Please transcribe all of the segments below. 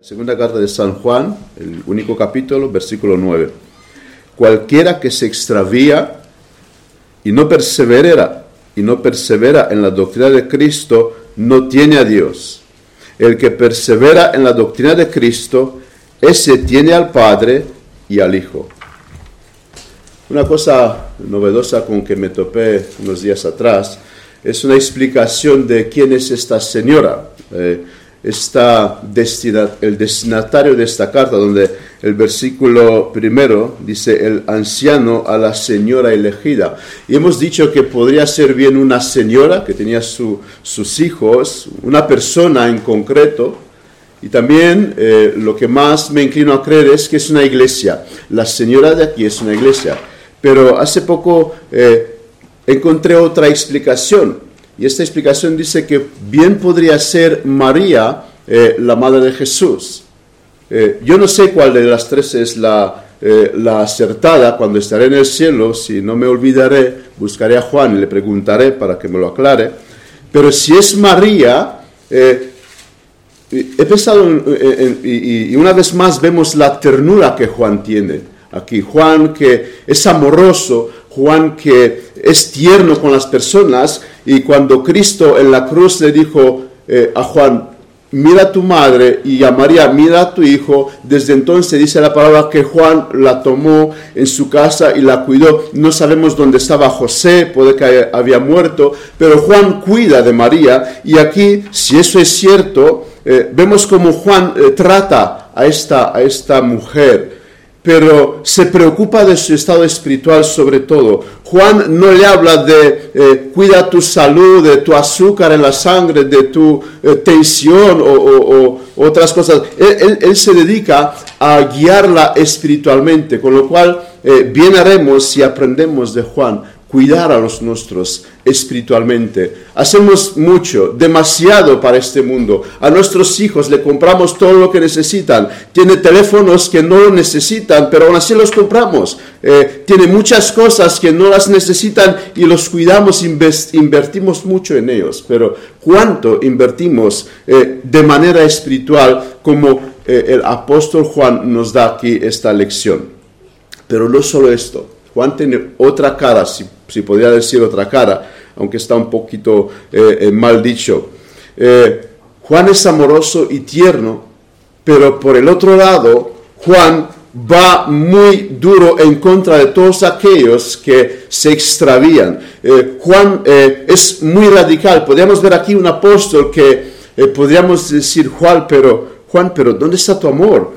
Segunda carta de San Juan, el único capítulo, versículo 9. Cualquiera que se extravía y no persevera y no persevera en la doctrina de Cristo no tiene a Dios. El que persevera en la doctrina de Cristo, ese tiene al Padre y al Hijo. Una cosa novedosa con que me topé unos días atrás es una explicación de quién es esta señora. Eh, está el destinatario de esta carta, donde el versículo primero dice el anciano a la señora elegida. Y hemos dicho que podría ser bien una señora que tenía sus hijos, una persona en concreto. Y también eh, lo que más me inclino a creer es que es una iglesia. La señora de aquí es una iglesia. Pero hace poco eh, encontré otra explicación y esta explicación dice que bien podría ser María, eh, la madre de Jesús. Eh, yo no sé cuál de las tres es la, eh, la, acertada. Cuando estaré en el cielo, si no me olvidaré, buscaré a Juan y le preguntaré para que me lo aclare. Pero si es María, he pensado, y una vez más vemos la ternura que Juan tiene aquí. Juan que es amoroso, Juan que es tierno con las personas y cuando Cristo en la cruz le dijo eh, a Juan, mira a tu madre y a María, mira a tu hijo, desde entonces dice la palabra que Juan la tomó en su casa y la cuidó. No sabemos dónde estaba José, puede que había muerto, pero Juan cuida de María y aquí, si eso es cierto, eh, vemos como Juan eh, trata a esta, a esta mujer pero se preocupa de su estado espiritual sobre todo. Juan no le habla de eh, cuida tu salud, de tu azúcar en la sangre, de tu eh, tensión o, otras cosas. Él, se dedica a guiarla espiritualmente, con lo cual eh, bien haremos si aprendemos de Juan cuidar a los nuestros espiritualmente. Hacemos mucho, demasiado para este mundo. A nuestros hijos le compramos todo lo que necesitan. Tiene teléfonos que no lo necesitan, pero aún así los compramos. Eh, tiene muchas cosas que no las necesitan y los cuidamos, invertimos mucho en ellos. Pero ¿cuánto invertimos eh, de manera espiritual como eh, el apóstol Juan nos da aquí esta lección? Pero no solo esto. Juan tiene otra cara, si si podría decir otra cara, aunque está un poquito eh, eh, mal dicho. Eh, Juan es amoroso y tierno, pero por el otro lado, Juan va muy duro en contra de todos aquellos que se extravían. Juan es muy radical. Podríamos ver aquí un apóstol que podríamos decir, Juan, pero, Juan, pero ¿dónde está tu amor?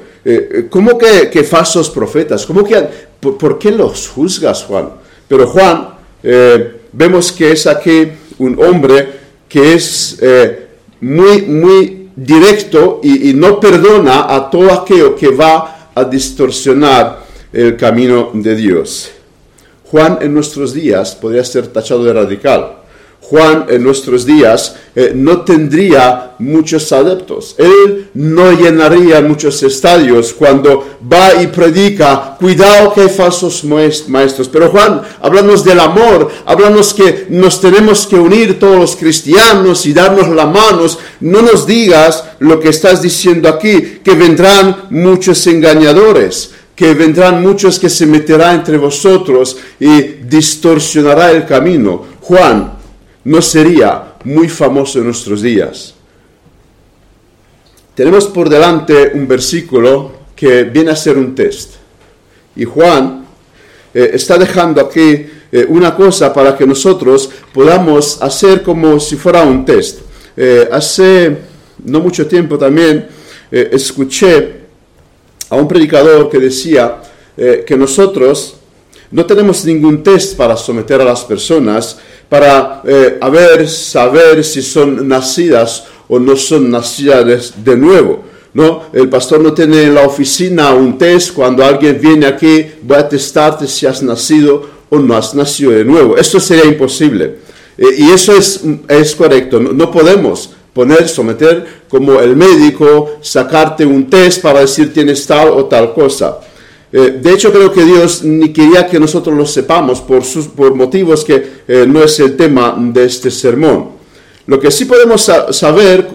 ¿Cómo que, falsos profetas? ¿Cómo que, por, qué los juzgas, Juan? Pero Juan eh, vemos que es aquí un hombre que es eh, muy, muy directo y, no perdona a todo aquello que va a distorsionar el camino de Dios. Juan en nuestros días podría ser tachado de radical. Juan en nuestros días eh, no tendría muchos adeptos. Él no llenaría muchos estadios cuando va y predica, cuidado que hay falsos maestros. Pero Juan, háblanos del amor, háblanos que nos tenemos que unir todos los cristianos y darnos las manos. No nos digas lo que estás diciendo aquí, que vendrán muchos engañadores que vendrán muchos que se meterán entre vosotros y distorsionará el camino. Juan, no sería muy famoso en nuestros días. Tenemos por delante un versículo que viene a ser un test. Y Juan eh, está dejando aquí eh, una cosa para que nosotros podamos hacer como si fuera un test. Eh, hace no mucho tiempo también escuché a un predicador que decía que nosotros no tenemos ningún test para someter a las personas, para eh, saber si son nacidas o no son nacidas de, nuevo. ¿no? El pastor no tiene en la oficina un test cuando alguien viene aquí, va a testarte si has nacido o no has nacido de nuevo. Esto sería imposible. Eh, y eso es, es correcto. No, no, podemos poner, someter como el médico, sacarte un test para decir tienes tal o tal cosa. Eh, de hecho, creo que Dios ni quería que nosotros lo sepamos por, sus, por motivos que eh, no es el tema de este sermón. Lo que sí podemos saber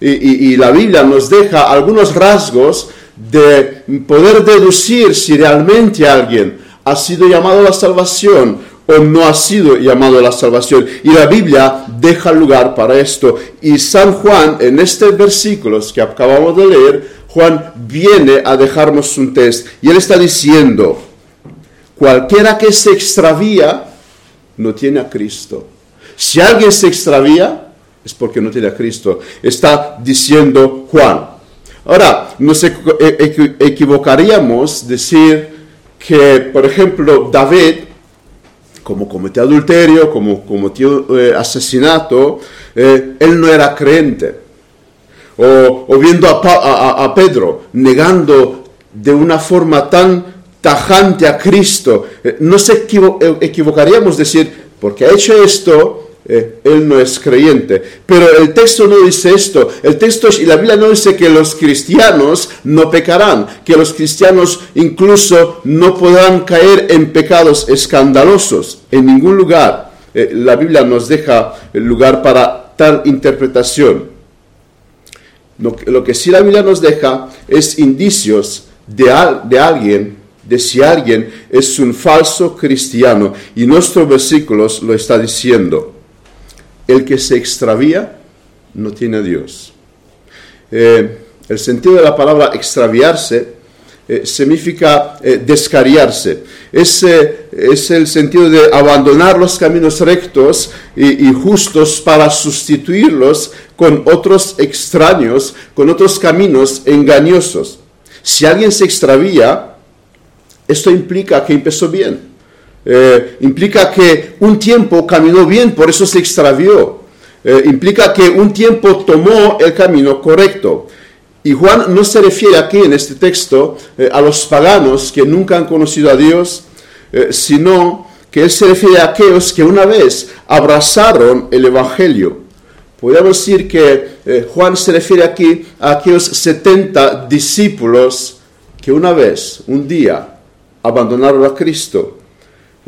y, la Biblia nos deja algunos rasgos de poder deducir si realmente alguien ha sido llamado a la salvación o no ha sido llamado a la salvación. Y la Biblia deja lugar para esto. Y San Juan, en estos versículos que acabamos de leer, Juan viene a dejarnos un test. Y él está diciendo, cualquiera que se extravía, no tiene a Cristo. Si alguien se extravía, es porque no tiene a Cristo. Está diciendo Juan. Ahora, nos e-, equivocaríamos decir que, por ejemplo, David, como cometió adulterio, como cometió eh, asesinato, eh, él no era creyente. O, viendo a, Pedro negando de una forma tan tajante a Cristo, eh, no nos equivocaríamos decir, porque ha hecho esto, eh, él no es creyente. Pero el texto no dice esto. El texto y la Biblia no dice que los cristianos no pecarán, que los cristianos incluso no podrán caer en pecados escandalosos. En ningún lugar eh, la Biblia nos deja lugar para tal interpretación. Lo que, sí la Biblia nos deja es indicios de, de alguien de si alguien es un falso cristiano. Y nuestro versículos lo está diciendo el que se extravía no tiene a Dios. Eh, el sentido de la palabra extraviarse eh, significa eh, descariarse. Es, es, el sentido de abandonar los caminos rectos y, justos para sustituirlos con otros extraños, con otros caminos engañosos. Si alguien se extravía, esto implica que empezó bien. Eh, implica que un tiempo caminó bien, por eso se extravió. Eh, implica que un tiempo tomó el camino correcto. Y Juan no se refiere aquí en este texto eh, a los paganos que nunca han conocido a Dios, sino que él se refiere a aquellos que una vez abrazaron el Evangelio. Podríamos decir que Juan se refiere aquí a aquellos 70 discípulos que una vez, un día, abandonaron a Cristo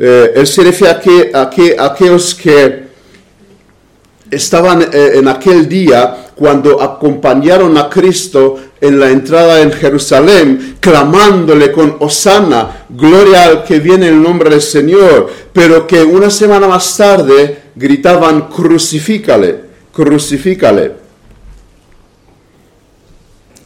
eh, él se refiere a, que, a, aquellos que estaban eh, en aquel día cuando acompañaron a Cristo en la entrada en Jerusalén, clamándole con Osana, gloria al que viene en el nombre del Señor, pero que una semana más tarde gritaban, crucifícale, crucifícale.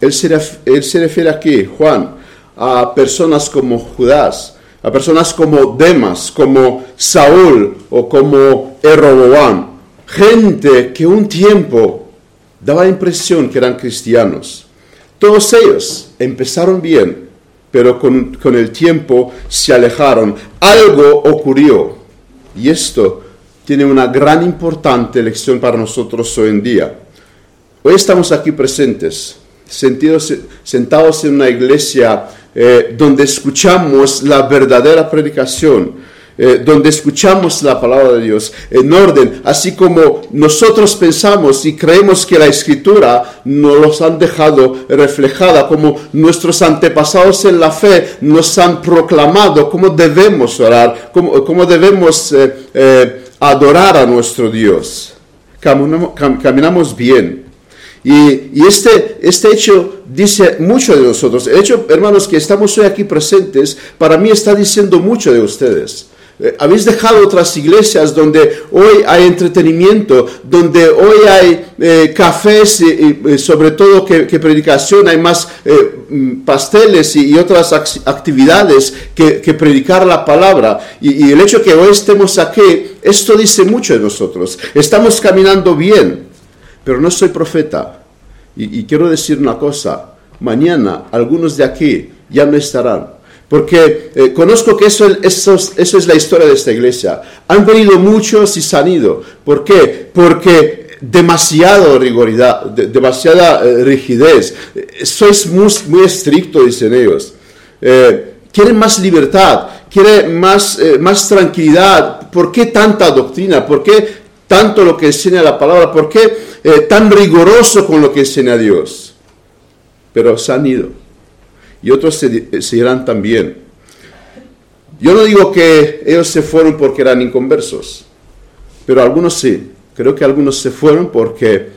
Él se, él se refiere aquí, Juan, a personas como Judas, a personas como Demas, como Saúl o como Erroboam, gente que un tiempo daba impresión que eran cristianos. Todos ellos empezaron bien, pero con, con el tiempo se alejaron. Algo ocurrió y esto tiene una gran importante lección para nosotros hoy en día. Hoy estamos aquí presentes, sentidos, sentados en una iglesia eh, donde escuchamos la verdadera predicación, eh, donde escuchamos la palabra de Dios en orden, así como nosotros pensamos y creemos que la escritura nos los han dejado reflejada, como nuestros antepasados en la fe nos han proclamado cómo debemos orar, cómo, debemos eh, adorar a nuestro Dios. caminamos bien. Y, este, este hecho dice mucho de nosotros. El hecho, hermanos, que estamos hoy aquí presentes, para mí está diciendo mucho de ustedes. Eh, habéis dejado otras iglesias donde hoy hay entretenimiento, donde hoy hay eh, cafés y, sobre todo que, predicación, hay más eh, mm, pasteles y, otras actividades que, predicar la palabra. Y, el hecho que hoy estemos aquí, esto dice mucho de nosotros. Estamos caminando bien, pero no soy profeta. Y, quiero decir una cosa, mañana algunos de aquí ya no estarán. Porque eh, conozco que eso, eso, eso, es la historia de esta iglesia. Han venido muchos y se han ido. ¿Por qué? Porque demasiado rigoridad, demasiada eh, rigidez. Sois muy, muy estricto, dicen ellos. Eh, quieren más libertad, quieren más, más tranquilidad. ¿Por qué tanta doctrina? ¿Por qué tanto lo que enseña la palabra? ¿Por qué eh, tan riguroso con lo que enseña Dios? Pero se han ido. Y otros se, se irán también. Yo no digo que ellos se fueron porque eran inconversos, pero algunos sí. Creo que algunos se fueron porque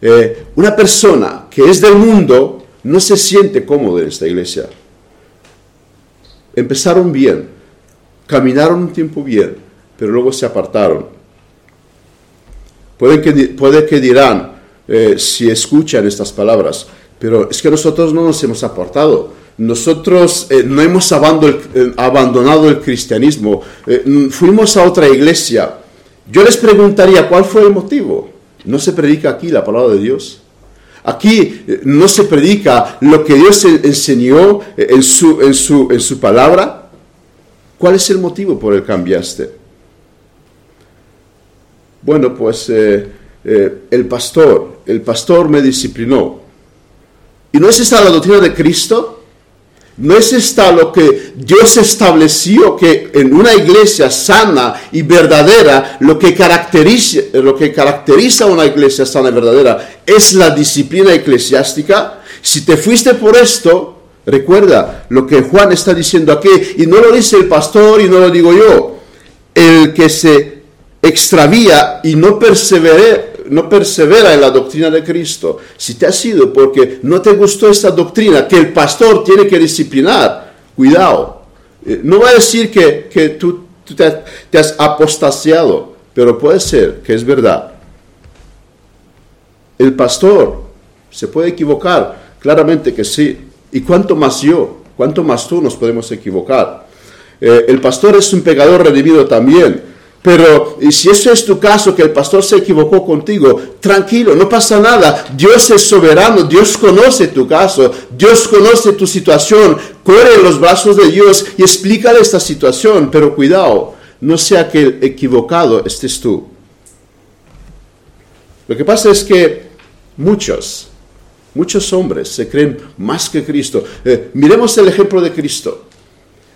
Eh, una persona que es del mundo no se siente cómodo en esta iglesia. Empezaron bien, caminaron un tiempo bien, pero luego se apartaron. Puede que, puede que dirán, eh, si escuchan estas palabras, pero es que nosotros no nos hemos apartado. Nosotros eh, no hemos abandonado el cristianismo, fuimos a otra iglesia. Yo les preguntaría, ¿cuál fue el motivo? No se predica aquí la palabra de Dios. Aquí eh, no se predica lo que Dios enseñó eh, en su, en su, en su palabra. ¿Cuál es el motivo por el que cambiaste? Bueno, pues eh, el pastor, el pastor me disciplinó. ¿Y no es esta la doctrina de Cristo? ¿No es esta lo que Dios estableció que en una iglesia sana y verdadera lo que caracteriza, lo que caracteriza una iglesia sana y verdadera es la disciplina eclesiástica? Si te fuiste por esto, recuerda lo que Juan está diciendo aquí, y no lo dice el pastor y no lo digo yo, el que se extravía y no persevera no persevera en la doctrina de Cristo, si te ha sido porque no te gustó esta doctrina que el pastor tiene que disciplinar, cuidado. Eh, no va a decir que, tú, te, te, has apostasiado, pero puede ser que es verdad. El pastor se puede equivocar, claramente que sí. ¿Y cuánto más yo? ¿Cuánto más tú nos podemos equivocar? Eh, el pastor es un pecador redimido también. Pero si eso es tu caso, que el pastor se equivocó contigo, tranquilo, no pasa nada. Dios es soberano, Dios conoce tu caso, Dios conoce tu situación. Corre los brazos de Dios y explícale esta situación, pero cuidado, no sea que el equivocado estés tú. Lo que pasa es que muchos, muchos hombres se creen más que Cristo. Eh, miremos el ejemplo de Cristo.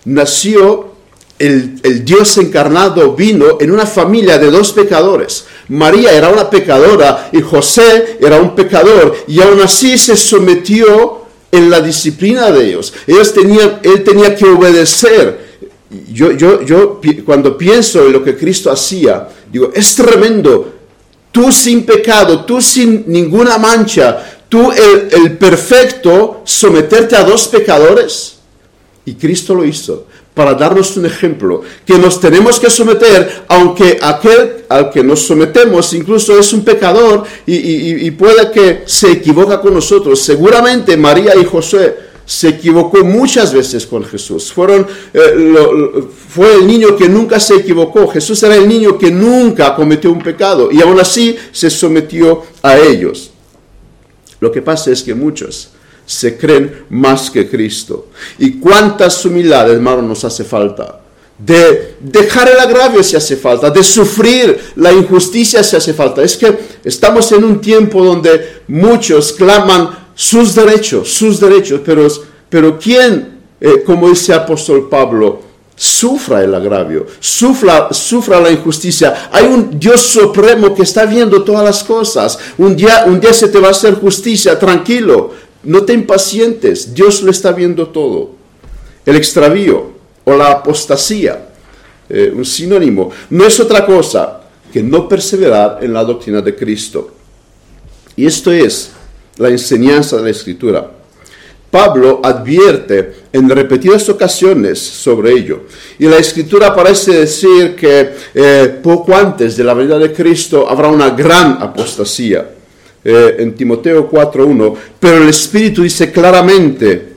Nació el, Dios encarnado vino en una familia de dos pecadores. María era una pecadora y José era un pecador y aún así se sometió en la disciplina de ellos. Él tenía que obedecer. Yo, yo, yo cuando pienso en lo que Cristo hacía, digo, es tremendo. Tú sin pecado, tú sin ninguna mancha, tú el, el perfecto, someterte a dos pecadores. Y Cristo lo hizo para darnos un ejemplo, que nos tenemos que someter, aunque aquel al que nos sometemos incluso es un pecador y, puede que se equivoca con nosotros. Seguramente María y José se equivocó muchas veces con Jesús. Fueron, eh, fue el niño que nunca se equivocó. Jesús era el niño que nunca cometió un pecado y aún así se sometió a ellos. Lo que pasa es que muchos se creen más que Cristo. ¿Y cuántas humildades, hermano, nos hace falta? De dejar el agravio si hace falta, de sufrir la injusticia si hace falta. Es que estamos en un tiempo donde muchos claman sus derechos, sus derechos, pero, pero ¿quién, eh, como dice apóstol Pablo, sufra el agravio, sufra, sufra la injusticia. Hay un Dios supremo que está viendo todas las cosas. Un día, un día se te va a hacer justicia, tranquilo. No te impacientes, Dios lo está viendo todo. El extravío o la apostasía, eh, un sinónimo, no es otra cosa que no perseverar en la doctrina de Cristo. Y esto es la enseñanza de la Escritura. Pablo advierte en repetidas ocasiones sobre ello. Y la escritura parece decir que eh, poco antes de la venida de Cristo habrá una gran apostasía. Eh, en Timoteo 4.1, pero el Espíritu dice claramente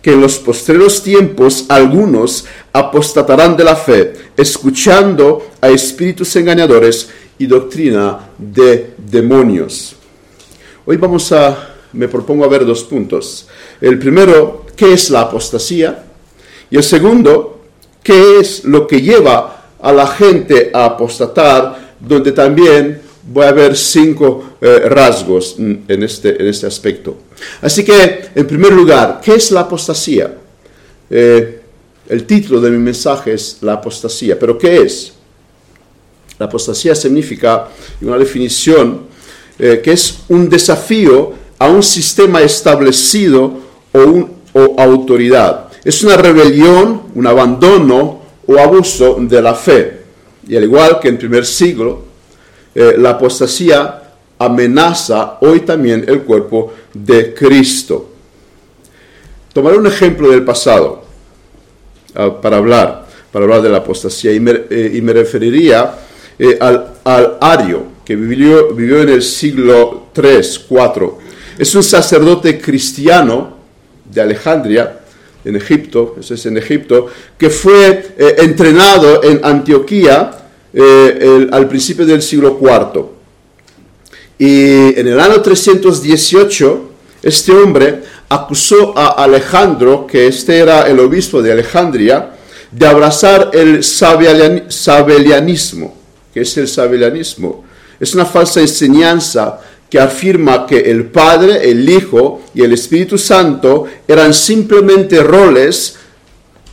que en los postreros tiempos algunos apostatarán de la fe, escuchando a espíritus engañadores y doctrina de demonios. Hoy vamos a, me propongo a ver dos puntos. El primero, ¿qué es la apostasía? Y el segundo, ¿qué es lo que lleva a la gente a apostatar, donde también voy a ver cinco eh, rasgos en este, en este aspecto. Así que, en primer lugar, ¿qué es la apostasía? Eh, el título de mi mensaje es la apostasía, pero ¿qué es? La apostasía significa una definición eh, que es un desafío a un sistema establecido o, un, autoridad. Es una rebelión, un abandono o abuso de la fe. Y al igual que en primer siglo, eh, la apostasía amenaza hoy también el cuerpo de Cristo. Tomaré un ejemplo del pasado ah, para hablar, para hablar de la apostasía y me, eh, referiría eh, al, Ario, que vivió, vivió en el siglo 3, 4. Es un sacerdote cristiano de Alejandría, en Egipto, es en Egipto, que fue entrenado en Antioquía al principio del siglo IV. Y en el año 318, este hombre acusó a Alejandro, que este era el obispo de Alejandría, de abrazar el sabelianismo. ¿Qué es el sabelianismo? Es una falsa enseñanza que afirma que el Padre, el Hijo y el Espíritu Santo eran simplemente roles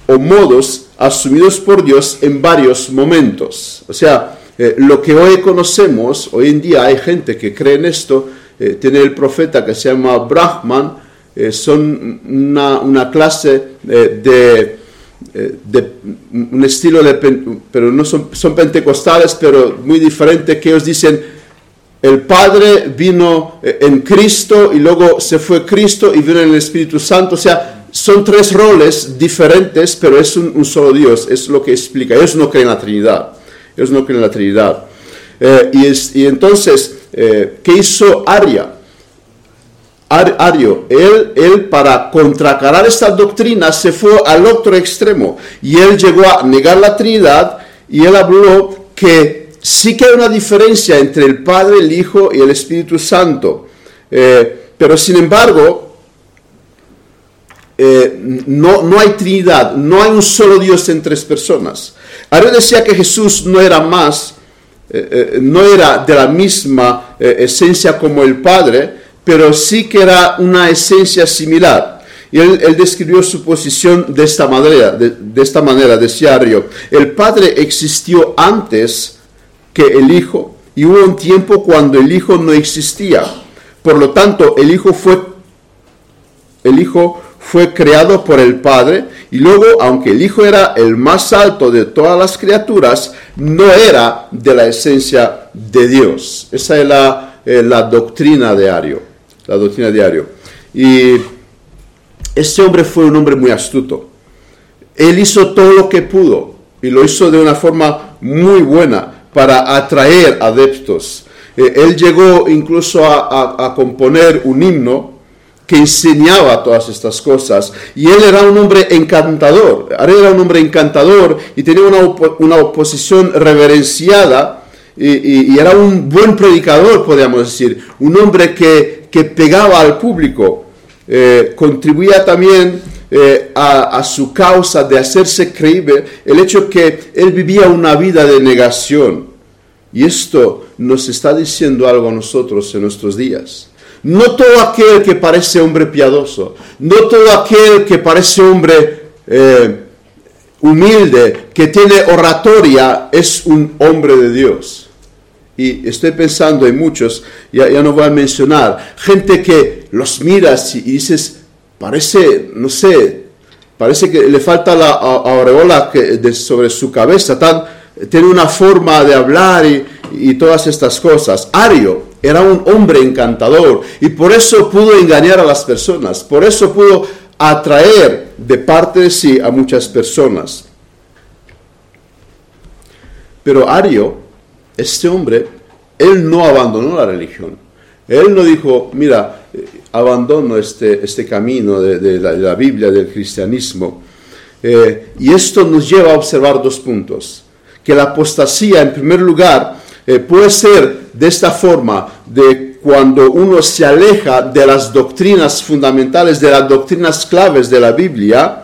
o modos asumidos por Dios en varios momentos. O sea, eh, lo que hoy conocemos, hoy en día hay gente que cree en esto, eh, tiene el profeta que se llama Brahman, eh, son una, clase eh, de, eh, de, un estilo de, pero no son, son pentecostales, pero muy diferente, que ellos dicen, el Padre vino en Cristo y luego se fue Cristo y vino en el Espíritu Santo, o sea, son tres roles diferentes, pero es un, solo Dios, es lo que explica. Ellos no creen en la Trinidad, ellos no creen en la Trinidad. y, es, y, entonces, ¿qué hizo Aria? Ario, él, él para contracarar esta doctrina se fue al otro extremo y él llegó a negar la Trinidad y él habló que sí que hay una diferencia entre el Padre, el Hijo y el Espíritu Santo, eh, pero sin embargo eh, no, no hay Trinidad, no hay un solo Dios en tres personas. Ario decía que Jesús no era más, eh, no era de la misma esencia como el Padre, pero sí que era una esencia similar. Y él, describió su posición de esta manera, de, esta manera, decía Río, el Padre existió antes que el Hijo y hubo un tiempo cuando el Hijo no existía. Por lo tanto, el Hijo fue, el Hijo fue creado por el Padre y luego, aunque el Hijo era el más alto de todas las criaturas, no era de la esencia de Dios. Esa es la, eh, la doctrina de Ario la doctrina diario. Y este hombre fue un hombre muy astuto. Él hizo todo lo que pudo y lo hizo de una forma muy buena para atraer adeptos. Eh, él llegó incluso a, componer un himno que enseñaba todas estas cosas. Y él era un hombre encantador. Era un hombre encantador y tenía una, oposición reverenciada. y, era un buen predicador, podríamos decir. Un hombre que que pegaba al público, eh, contribuía también eh, a, su causa de hacerse creíble el hecho que él vivía una vida de negación. Y esto nos está diciendo algo a nosotros en nuestros días. No todo aquel que parece hombre piadoso, no todo aquel que parece hombre eh, humilde, que tiene oratoria, es un hombre de Dios. Y estoy pensando en muchos, ya, ya no voy a mencionar, gente que los miras y, dices, parece, no sé, parece que le falta la aureola que, sobre su cabeza, tiene una forma de hablar y, y todas estas cosas. Ario era un hombre encantador y por eso pudo engañar a las personas, por eso pudo atraer de parte de sí a muchas personas. Pero Ario este hombre, él no abandonó la religión. Él no dijo, mira, eh, abandono este, este camino de, la, Biblia, del cristianismo. Eh, y esto nos lleva a observar dos puntos. Que la apostasía, en primer lugar, eh, puede ser de esta forma, de cuando uno se aleja de las doctrinas fundamentales, de las doctrinas claves de la Biblia,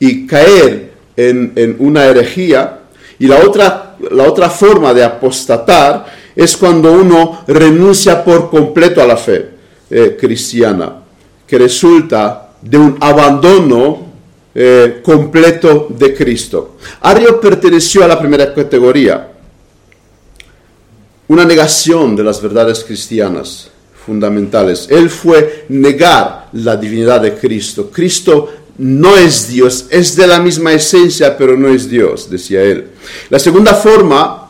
y caer en, una herejía. Y la otra la otra forma de apostatar es cuando uno renuncia por completo a la fe eh, cristiana, que resulta de un abandono eh, completo de Cristo. Ario perteneció a la primera categoría, una negación de las verdades cristianas fundamentales. Él fue negar la divinidad de Cristo. Cristo no es Dios, es de la misma esencia, pero no es Dios, decía él. La segunda forma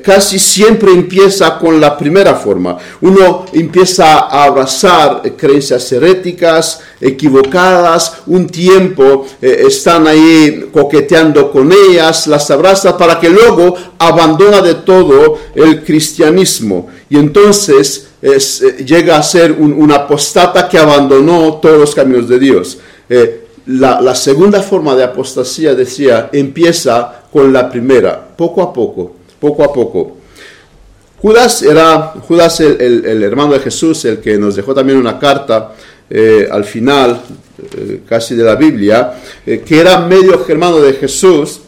eh, eh, casi siempre empieza con la primera forma. Uno empieza a abrazar creencias heréticas, equivocadas, un tiempo eh, están ahí coqueteando con ellas, las abraza para que luego abandona de todo el cristianismo. Y entonces eh, llega a ser una apostata que abandonó todos los caminos de Dios. La, la, segunda forma de apostasía, decía, empieza con la primera, poco a poco poco a poco. Judas era Judas el, hermano de Jesús, el que nos dejó también una carta eh, al final, eh, casi de la Biblia, eh, que era medio hermano de Jesús,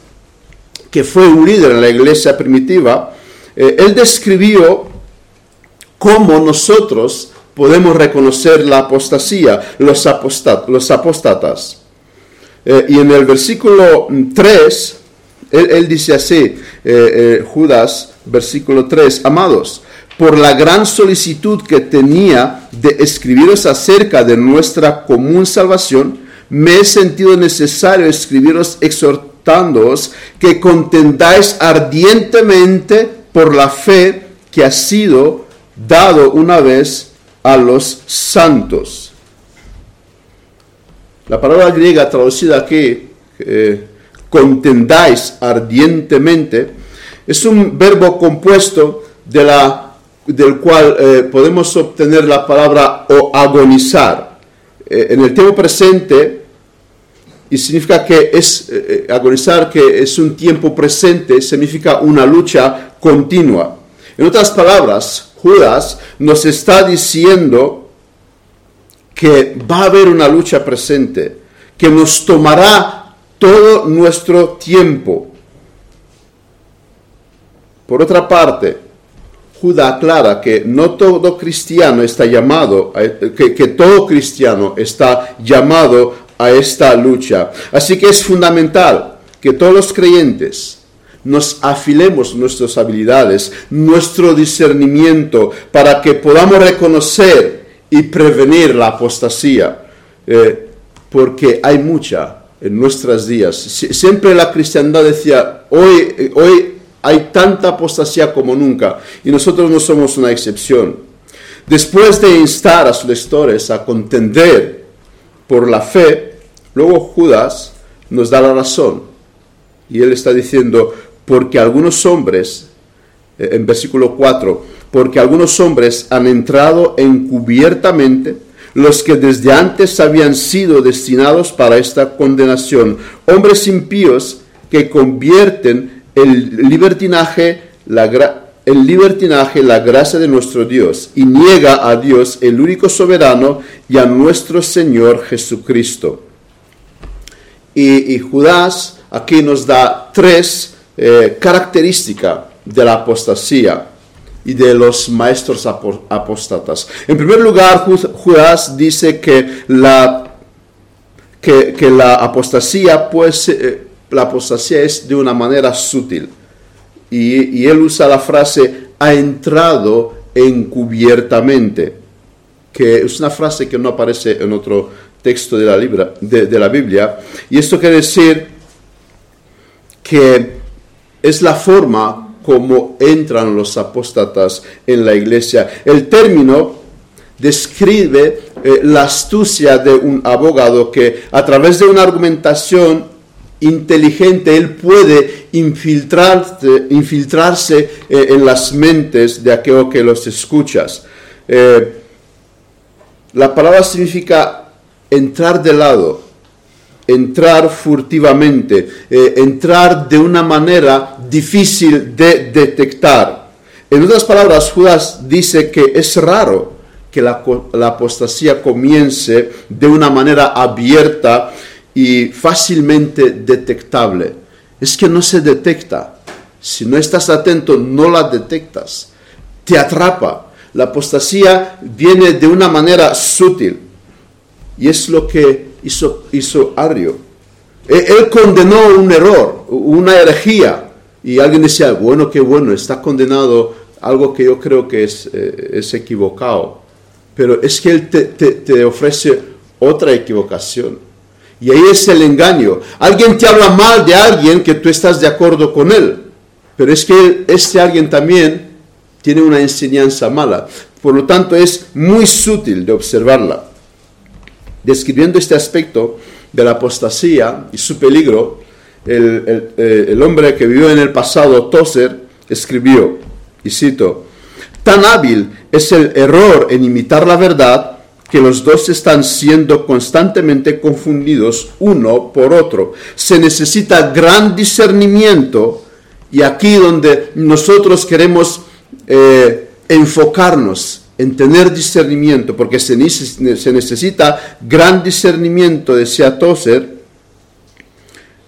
que fue un líder en la iglesia primitiva. él describió cómo nosotros podemos reconocer la apostasía, los, apostat los apóstatas. y en el versículo 3 él, dice así, eh, eh, Judas, versículo 3, amados, por la gran solicitud que tenía de escribiros acerca de nuestra común salvación, me he sentido necesario escribiros exhortándoos que contendáis ardientemente por la fe que ha sido dado una vez a los santos. La palabra griega traducida aquí, eh, contendáis ardientemente, es un verbo compuesto de la, del cual eh, podemos obtener la palabra o agonizar. Eh, en el tiempo presente, y significa que es eh, agonizar, que es un tiempo presente, significa una lucha continua. En otras palabras, Judas nos está diciendo que va a haber una lucha presente, que nos tomará todo nuestro tiempo. Por otra parte, Judá aclara que no todo cristiano está llamado, que, que todo cristiano está llamado a esta lucha. Así que es fundamental que todos los creyentes nos afilemos nuestras habilidades, nuestro discernimiento, para que podamos reconocer y prevenir la apostasía, eh, porque hay mucha en nuestros días. Siempre la cristiandad decía, hoy, hoy hay tanta apostasía como nunca y nosotros no somos una excepción. Después de instar a sus lectores a contender por la fe, luego Judas nos da la razón. Y él está diciendo, porque algunos hombres, eh, en versículo 4, porque algunos hombres han entrado encubiertamente, los que desde antes habían sido destinados para esta condenación, hombres impíos que convierten el libertinaje, la el libertinaje la gracia de nuestro Dios y niega a Dios el único soberano y a nuestro Señor Jesucristo. Y, Judas aquí nos da tres eh, características de la apostasía y de los maestros apóstatas. En primer lugar, Judas dice que la, que, la apostasía, pues, eh, la apostasía es de una manera sutil. Y, él usa la frase ha entrado encubiertamente, que es una frase que no aparece en otro texto de la, de, de la Biblia. Y esto quiere decir que es la forma cómo entran los apóstatas en la iglesia. El término describe eh, la astucia de un abogado que a través de una argumentación inteligente él puede infiltrarse, eh, en las mentes de aquello que los escuchas. Eh, la palabra significa entrar de lado, entrar furtivamente, entrar de una manera difícil de detectar. En otras palabras, Judas dice que es raro que la, apostasía comience de una manera abierta y fácilmente detectable. Es que no se detecta. Si no estás atento, no la detectas. Te atrapa. La apostasía viene de una manera sutil. Y es lo que hizo, hizo Arrio. E, él, condenó un error, una herejía, y alguien decía, bueno, qué bueno, está condenado algo que yo creo que es, eh, es equivocado. Pero es que él te, te, ofrece otra equivocación. Y ahí es el engaño. Alguien te habla mal de alguien que tú estás de acuerdo con él. pero es que este alguien también tiene una enseñanza mala. Por lo tanto, es muy sutil de observarla. Describiendo este aspecto de la apostasía y su peligro, el, eh, hombre que vivió en el pasado, Tozer, escribió, y cito, tan hábil es el error en imitar la verdad que los dos están siendo constantemente confundidos uno por otro. Se necesita gran discernimiento y aquí donde nosotros queremos eh, enfocarnos en tener discernimiento, porque se, necesita gran discernimiento, decía Tozer,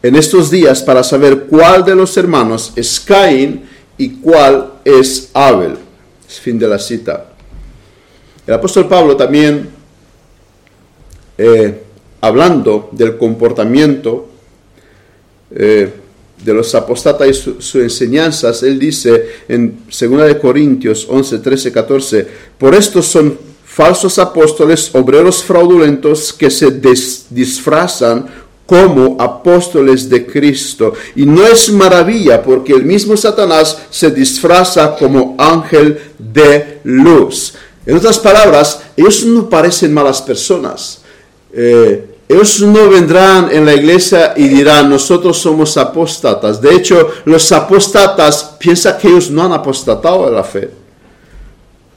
en estos días para saber cuál de los hermanos es Caín y cuál es Abel. Fin de la cita. El apóstol Pablo también, eh, hablando del comportamiento eh, de los apóstatas y sus enseñanzas, él dice en 2 de Corintios 11, 13, 14, por esto son falsos apóstoles, obreros fraudulentos que se disfrazan como apóstoles de Cristo. Y no es maravilla porque el mismo Satanás se disfraza como ángel de luz. En otras palabras, ellos no parecen malas personas. Eh, ellos no vendrán en la iglesia y dirán, nosotros somos apóstatas. De hecho, los apóstatas piensan que ellos no han apostatado de la fe,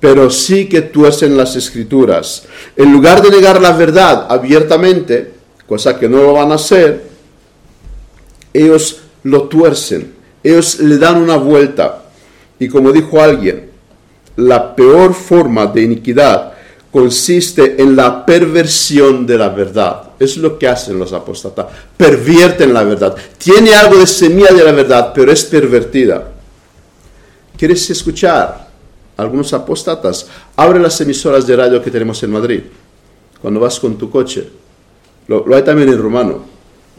pero sí que tuercen las escrituras. En lugar de negar la verdad abiertamente, cosa que no lo van a hacer, ellos lo tuercen, ellos le dan una vuelta. Y como dijo alguien, la peor forma de iniquidad consiste en la perversión de la verdad. Es lo que hacen los apóstatas. Pervierten la verdad. Tiene algo de semilla de la verdad, pero es pervertida. ¿Quieres escuchar algunos apóstatas? Abre las emisoras de radio que tenemos en Madrid. Cuando vas con tu coche. Lo, hay también en rumano.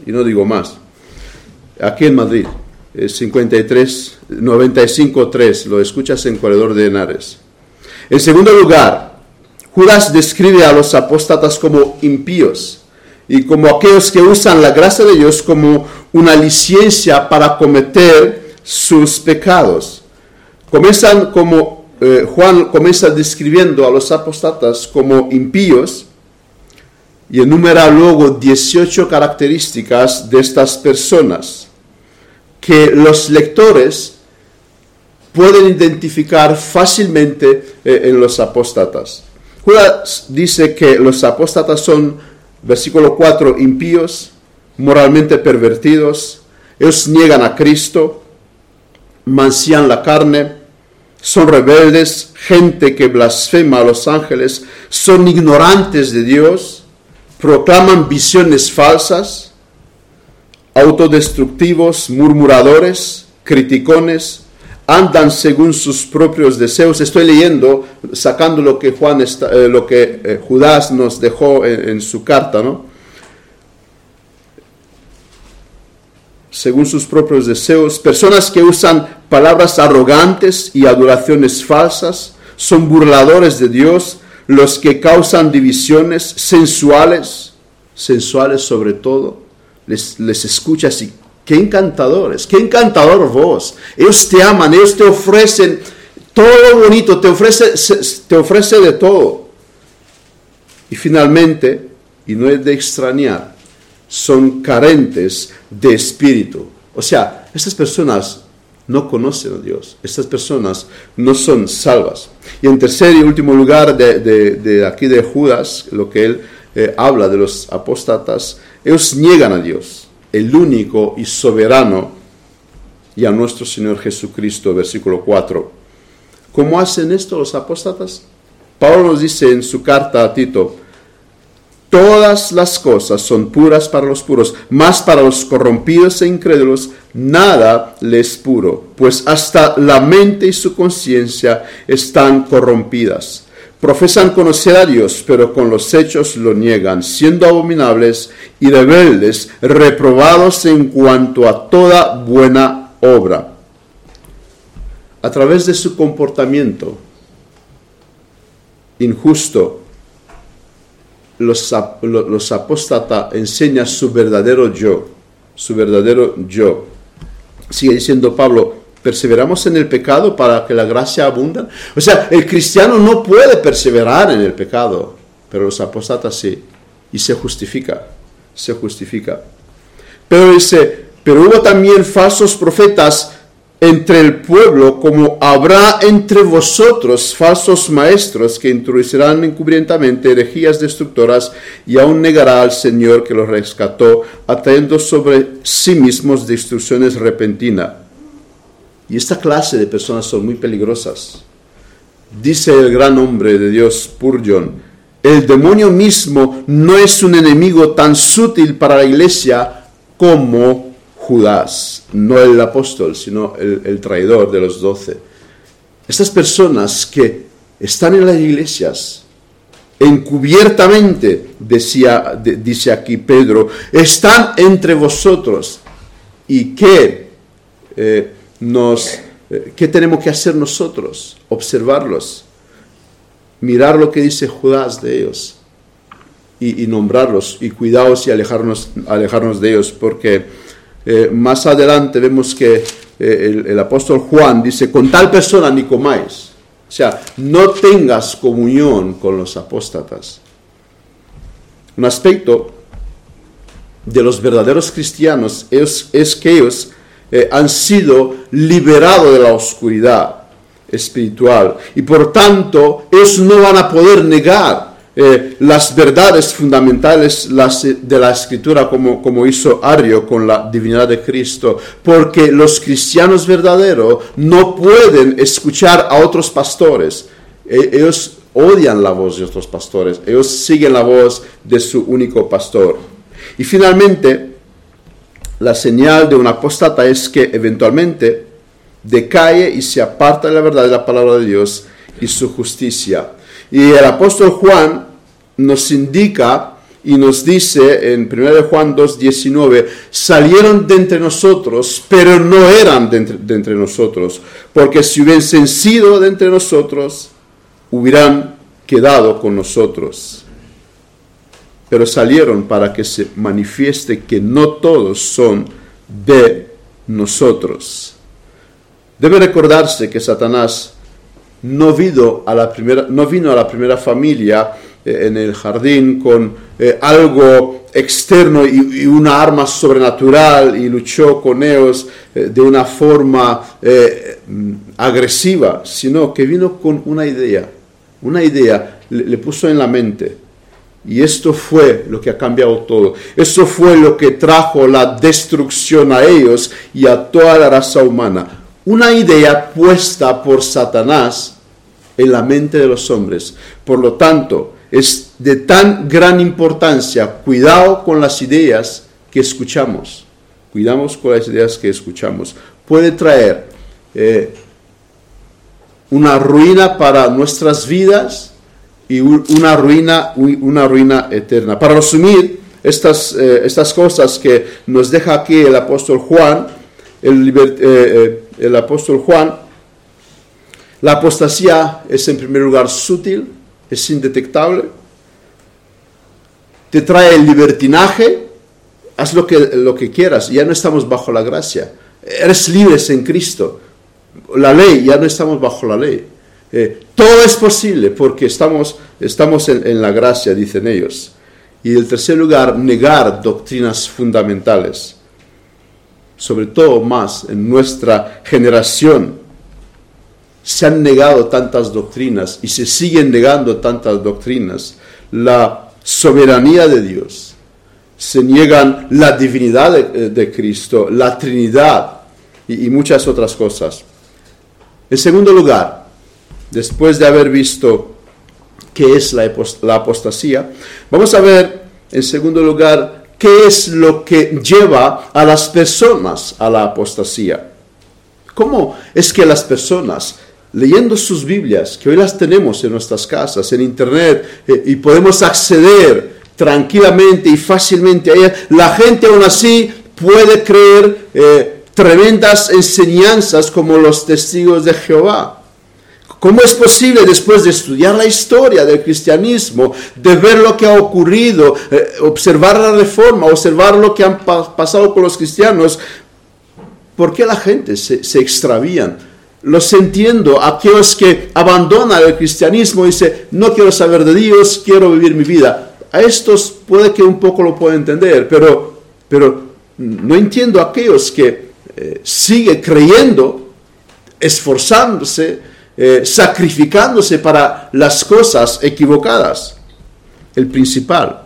Y no digo más. Aquí en Madrid. 53, 95, 3. Lo escuchas en Corredor de Henares. En segundo lugar, Judas describe a los apóstatas como impíos y como aquellos que usan la gracia de Dios como una licencia para cometer sus pecados. Comienzan como eh, Juan comienza describiendo a los apóstatas como impíos y enumera luego 18 características de estas personas que los lectores pueden identificar fácilmente eh, en los apóstatas. Judas dice que los apóstatas son, versículo 4, impíos, moralmente pervertidos, ellos niegan a Cristo, mancían la carne, son rebeldes, gente que blasfema a los ángeles, son ignorantes de Dios, proclaman visiones falsas, autodestructivos, murmuradores, criticones, andan según sus propios deseos. Estoy leyendo, sacando lo que, Juan está, eh, lo que eh, Judas nos dejó en, su carta, ¿no? Según sus propios deseos, personas que usan palabras arrogantes y adoraciones falsas, son burladores de Dios, los que causan divisiones sensuales, sensuales sobre todo, les, les escuchas y Qué encantadores, qué encantador vos. Ellos te aman, ellos te ofrecen todo bonito, te ofrece, te ofrece de todo. Y finalmente, y no es de extrañar, son carentes de espíritu. O sea, estas personas no conocen a Dios. Estas personas no son salvas. Y en tercer y último lugar de, aquí de Judas, lo que él eh, habla de los apóstatas, ellos niegan a Dios el único y soberano, y a nuestro Señor Jesucristo, versículo 4. ¿Cómo hacen esto los apóstatas? Pablo nos dice en su carta a Tito, todas las cosas son puras para los puros, más para los corrompidos e incrédulos nada les puro, pues hasta la mente y su conciencia están corrompidas. Profesan conocer a Dios, pero con los hechos lo niegan, siendo abominables y rebeldes, reprobados en cuanto a toda buena obra. A través de su comportamiento injusto, los, los apóstata enseñan su verdadero yo, su verdadero yo. Sigue diciendo Pablo, ¿Perseveramos en el pecado para que la gracia abunda? O sea, el cristiano no puede perseverar en el pecado, pero los apóstatas sí, y se justifica, se justifica. Pero dice, pero hubo también falsos profetas entre el pueblo, como habrá entre vosotros falsos maestros que introducirán encubrientamente herejías destructoras y aún negará al Señor que los rescató, atrayendo sobre sí mismos destrucciones repentinas. Y esta clase de personas son muy peligrosas. Dice el gran hombre de Dios, Purjon, el demonio mismo no es un enemigo tan sutil para la iglesia como Judas, no el apóstol, sino el, traidor de los doce. Estas personas que están en las iglesias, encubiertamente, decía, dice aquí Pedro, están entre vosotros. ¿Y qué, eh, nos, eh, qué tenemos que hacer nosotros? Observarlos, mirar lo que dice Judas de ellos y, nombrarlos y cuidados y alejarnos, alejarnos de ellos, porque eh, más adelante vemos que eh, el, apóstol Juan dice, con tal persona ni comáis. O sea, no tengas comunión con los apóstatas. Un aspecto de los verdaderos cristianos es, es que ellos eh, han sido liberados de la oscuridad espiritual y por tanto ellos no van a poder negar eh, las verdades fundamentales de la escritura como, como hizo Ario con la divinidad de Cristo, porque los cristianos verdaderos no pueden escuchar a otros pastores. E, ellos odian la voz de otros pastores, ellos siguen la voz de su único pastor. Y finalmente, la señal de un apóstata es que eventualmente decae y se aparta de la verdad de la palabra de Dios y su justicia. Y el apóstol Juan nos indica y nos dice en 1 Juan 2.19, salieron de entre nosotros, pero no eran de entre, nosotros, porque si hubiesen sido de entre nosotros, hubieran quedado con nosotros. Pero salieron para que se manifieste que no todos son de nosotros. Debe recordarse que Satanás no vino a la primera, no vino a la primera familia eh, en el jardín con eh, algo externo y, una arma sobrenatural y luchó con ellos eh, de una forma agresiva, sino que vino con una idea, una idea, le, puso en la mente. Y esto fue lo que ha cambiado todo. Eso fue lo que trajo la destrucción a ellos y a toda la raza humana. Una idea puesta por Satanás en la mente de los hombres. Por lo tanto, es de tan gran importancia. Cuidado con las ideas que escuchamos. Cuidamos con las ideas que escuchamos. Puede traer eh, una ruina para nuestras vidas y una ruina, una ruina eterna. Para resumir estas, eh, estas cosas que nos deja aquí el apóstol Juan, el, eh, el apóstol Juan, la apostasía es en primer lugar sutil, es indetectable, te trae el libertinaje, haz lo que, lo que quieras, ya no estamos bajo la gracia, eres libre en Cristo, la ley, ya no estamos bajo la ley. Eh, todo es posible porque estamos, estamos en, en la gracia, dicen ellos. Y en tercer lugar, negar doctrinas fundamentales, sobre todo más en nuestra generación se han negado tantas doctrinas y se siguen negando tantas doctrinas, la soberanía de Dios, se niegan la divinidad de, Cristo, la Trinidad y, muchas otras cosas. En segundo lugar, después de haber visto qué es la, la apostasía, vamos a ver en segundo lugar qué es lo que lleva a las personas a la apostasía. ¿Cómo es que las personas leyendo sus Biblias, que hoy las tenemos en nuestras casas, en Internet, eh, y podemos acceder tranquilamente y fácilmente a ellas, la gente aún así puede creer eh, tremendas enseñanzas como los testigos de Jehová. ¿Cómo es posible después de estudiar la historia del cristianismo, de ver lo que ha ocurrido, eh, observar la reforma, observar lo que han pasado con los cristianos, ¿por qué la gente se, se? Los entiendo, aquellos que abandonan el cristianismo y dicen, no quiero saber de Dios, quiero vivir mi vida. A estos puede que un poco lo pueda entender, pero, pero no entiendo a aquellos que eh, siguen creyendo, esforzándose, eh, sacrificándose para las cosas equivocadas. El principal.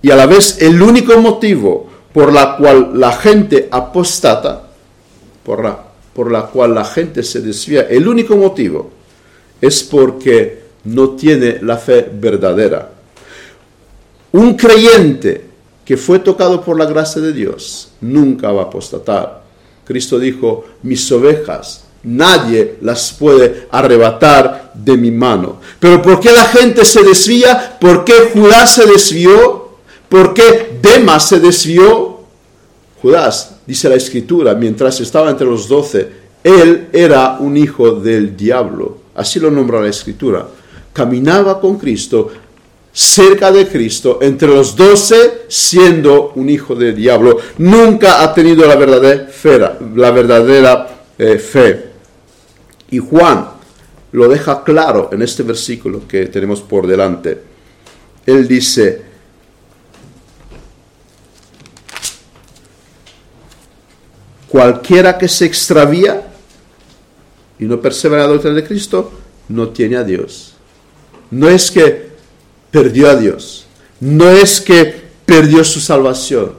Y a la vez el único motivo por la cual la gente apostata, por la por la cual la gente se desvía, el único motivo es porque no tiene la fe verdadera. Un creyente que fue tocado por la gracia de Dios nunca va a apostatar. Cristo dijo, mis ovejas, nadie las puede arrebatar de mi mano. Pero ¿por qué la gente se desvía? ¿Por qué Judá se desvió? ¿Por qué Demas se desvió? Judas, dice la escritura, mientras estaba entre los doce, él era un hijo del diablo, así lo nombra la escritura. Caminaba con Cristo, cerca de Cristo, entre los doce, siendo un hijo del diablo. Nunca ha tenido la verdadera fe. La verdadera, eh, fe. Y Juan lo deja claro en este versículo que tenemos por delante. Él dice, Cualquiera que se extravía y no persevera en la doctrina de Cristo, no tiene a Dios. No es que perdió a Dios, no es que perdió su salvación,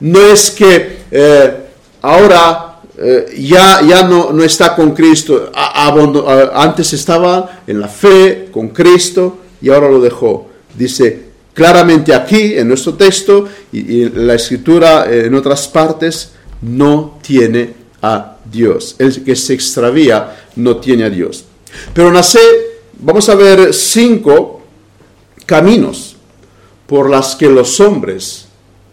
no es que eh, ahora eh, ya, ya no, no, está con Cristo, antes estaba en la fe con Cristo y ahora lo dejó. Dice claramente aquí en nuestro texto y, la escritura en otras partes, no tiene a Dios. El que se extravía no tiene a Dios. Pero nace, vamos a ver cinco caminos por las que los hombres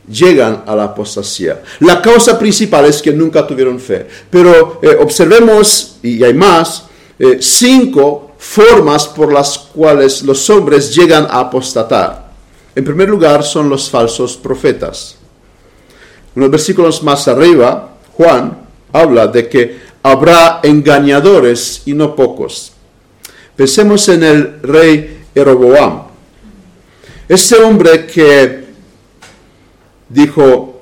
llegan a la apostasía. La causa principal es que nunca tuvieron fe. Pero eh, observemos, y hay más, eh, cinco formas por las cuales los hombres llegan a apostatar. En primer lugar son los falsos profetas. Unos versículos más arriba, Juan habla de que habrá engañadores y no pocos. Pensemos en el rey Jeroboam. Ese hombre que dijo,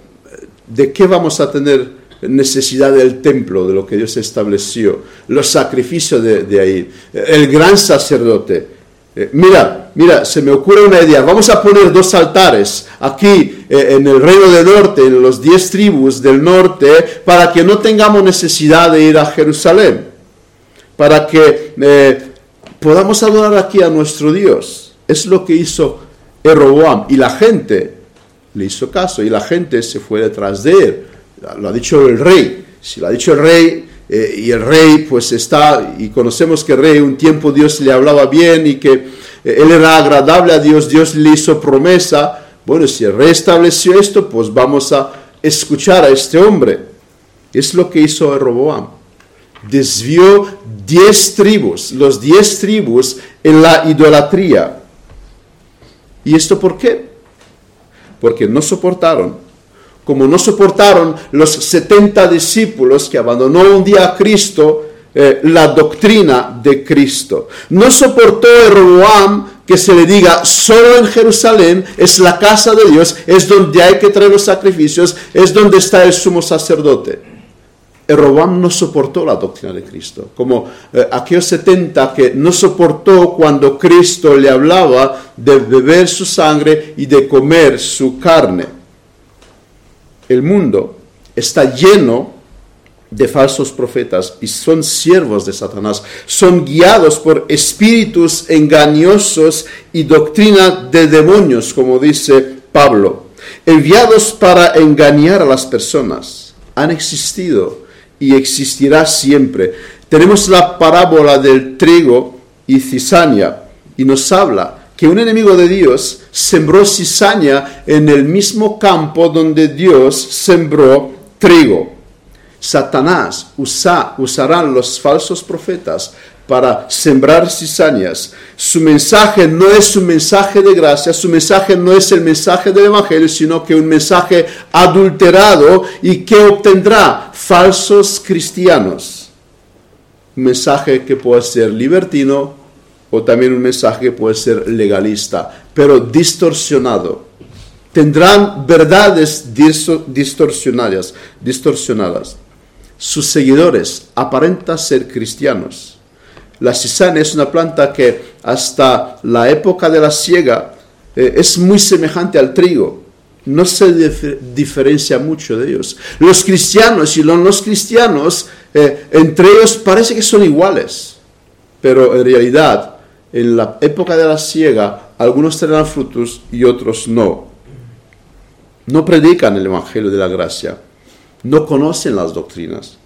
¿de qué vamos a tener necesidad del templo, de lo que Dios estableció? Los sacrificios de ahí. El gran sacerdote eh, mira, mira, se me ocurre una idea. Vamos a poner dos altares aquí eh, en el reino del norte, en los diez tribus del norte, para que no tengamos necesidad de ir a Jerusalén, para que eh, podamos adorar aquí a nuestro Dios. Es lo que hizo Jeroboam y la gente le hizo caso y la gente se fue detrás de él. Lo ha dicho el rey. Si lo ha dicho el rey, eh, y el rey pues está, y conocemos que el rey un tiempo Dios le hablaba bien y que eh, él era agradable a Dios, Dios le hizo promesa, bueno, si el rey estableció esto, pues vamos a escuchar a este hombre. Es lo que hizo Roboam. Desvió diez tribus, los diez tribus en la idolatría. ¿Y esto por qué? Porque no soportaron como no soportaron los 70 discípulos que abandonó un día a Cristo, eh, la doctrina de Cristo. No soportó Roboam que se le diga, solo en Jerusalén es la casa de Dios, es donde hay que traer los sacrificios, es donde está el sumo sacerdote. Roboam no soportó la doctrina de Cristo, como eh, aquellos 70 que no soportó cuando Cristo le hablaba de beber su sangre y de comer su carne el mundo está lleno de falsos profetas y son siervos de Satanás, son guiados por espíritus engañosos y doctrina de demonios, como dice Pablo, enviados para engañar a las personas. Han existido y existirá siempre. Tenemos la parábola del trigo y cizaña y nos habla que un enemigo de Dios sembró cizaña en el mismo campo donde Dios sembró trigo. Satanás usa, usará los falsos profetas para sembrar cizañas. Su mensaje no es un mensaje de gracia, su mensaje no es el mensaje del Evangelio, sino que un mensaje adulterado y que obtendrá falsos cristianos. Un mensaje que puede ser libertino o también un mensaje puede ser legalista, pero distorsionado tendrán verdades distorsionadas, distorsionadas. Sus seguidores aparentan ser cristianos. La cisana es una planta que hasta la época de la siega eh, es muy semejante al trigo. No se diferencia mucho de ellos. Los cristianos y los no cristianos, eh, entre ellos parece que son iguales, pero en realidad en la época de la siega algunos tendrán frutos y otros no no predican el Evangelio de la gracia, no conocen las doctrinas,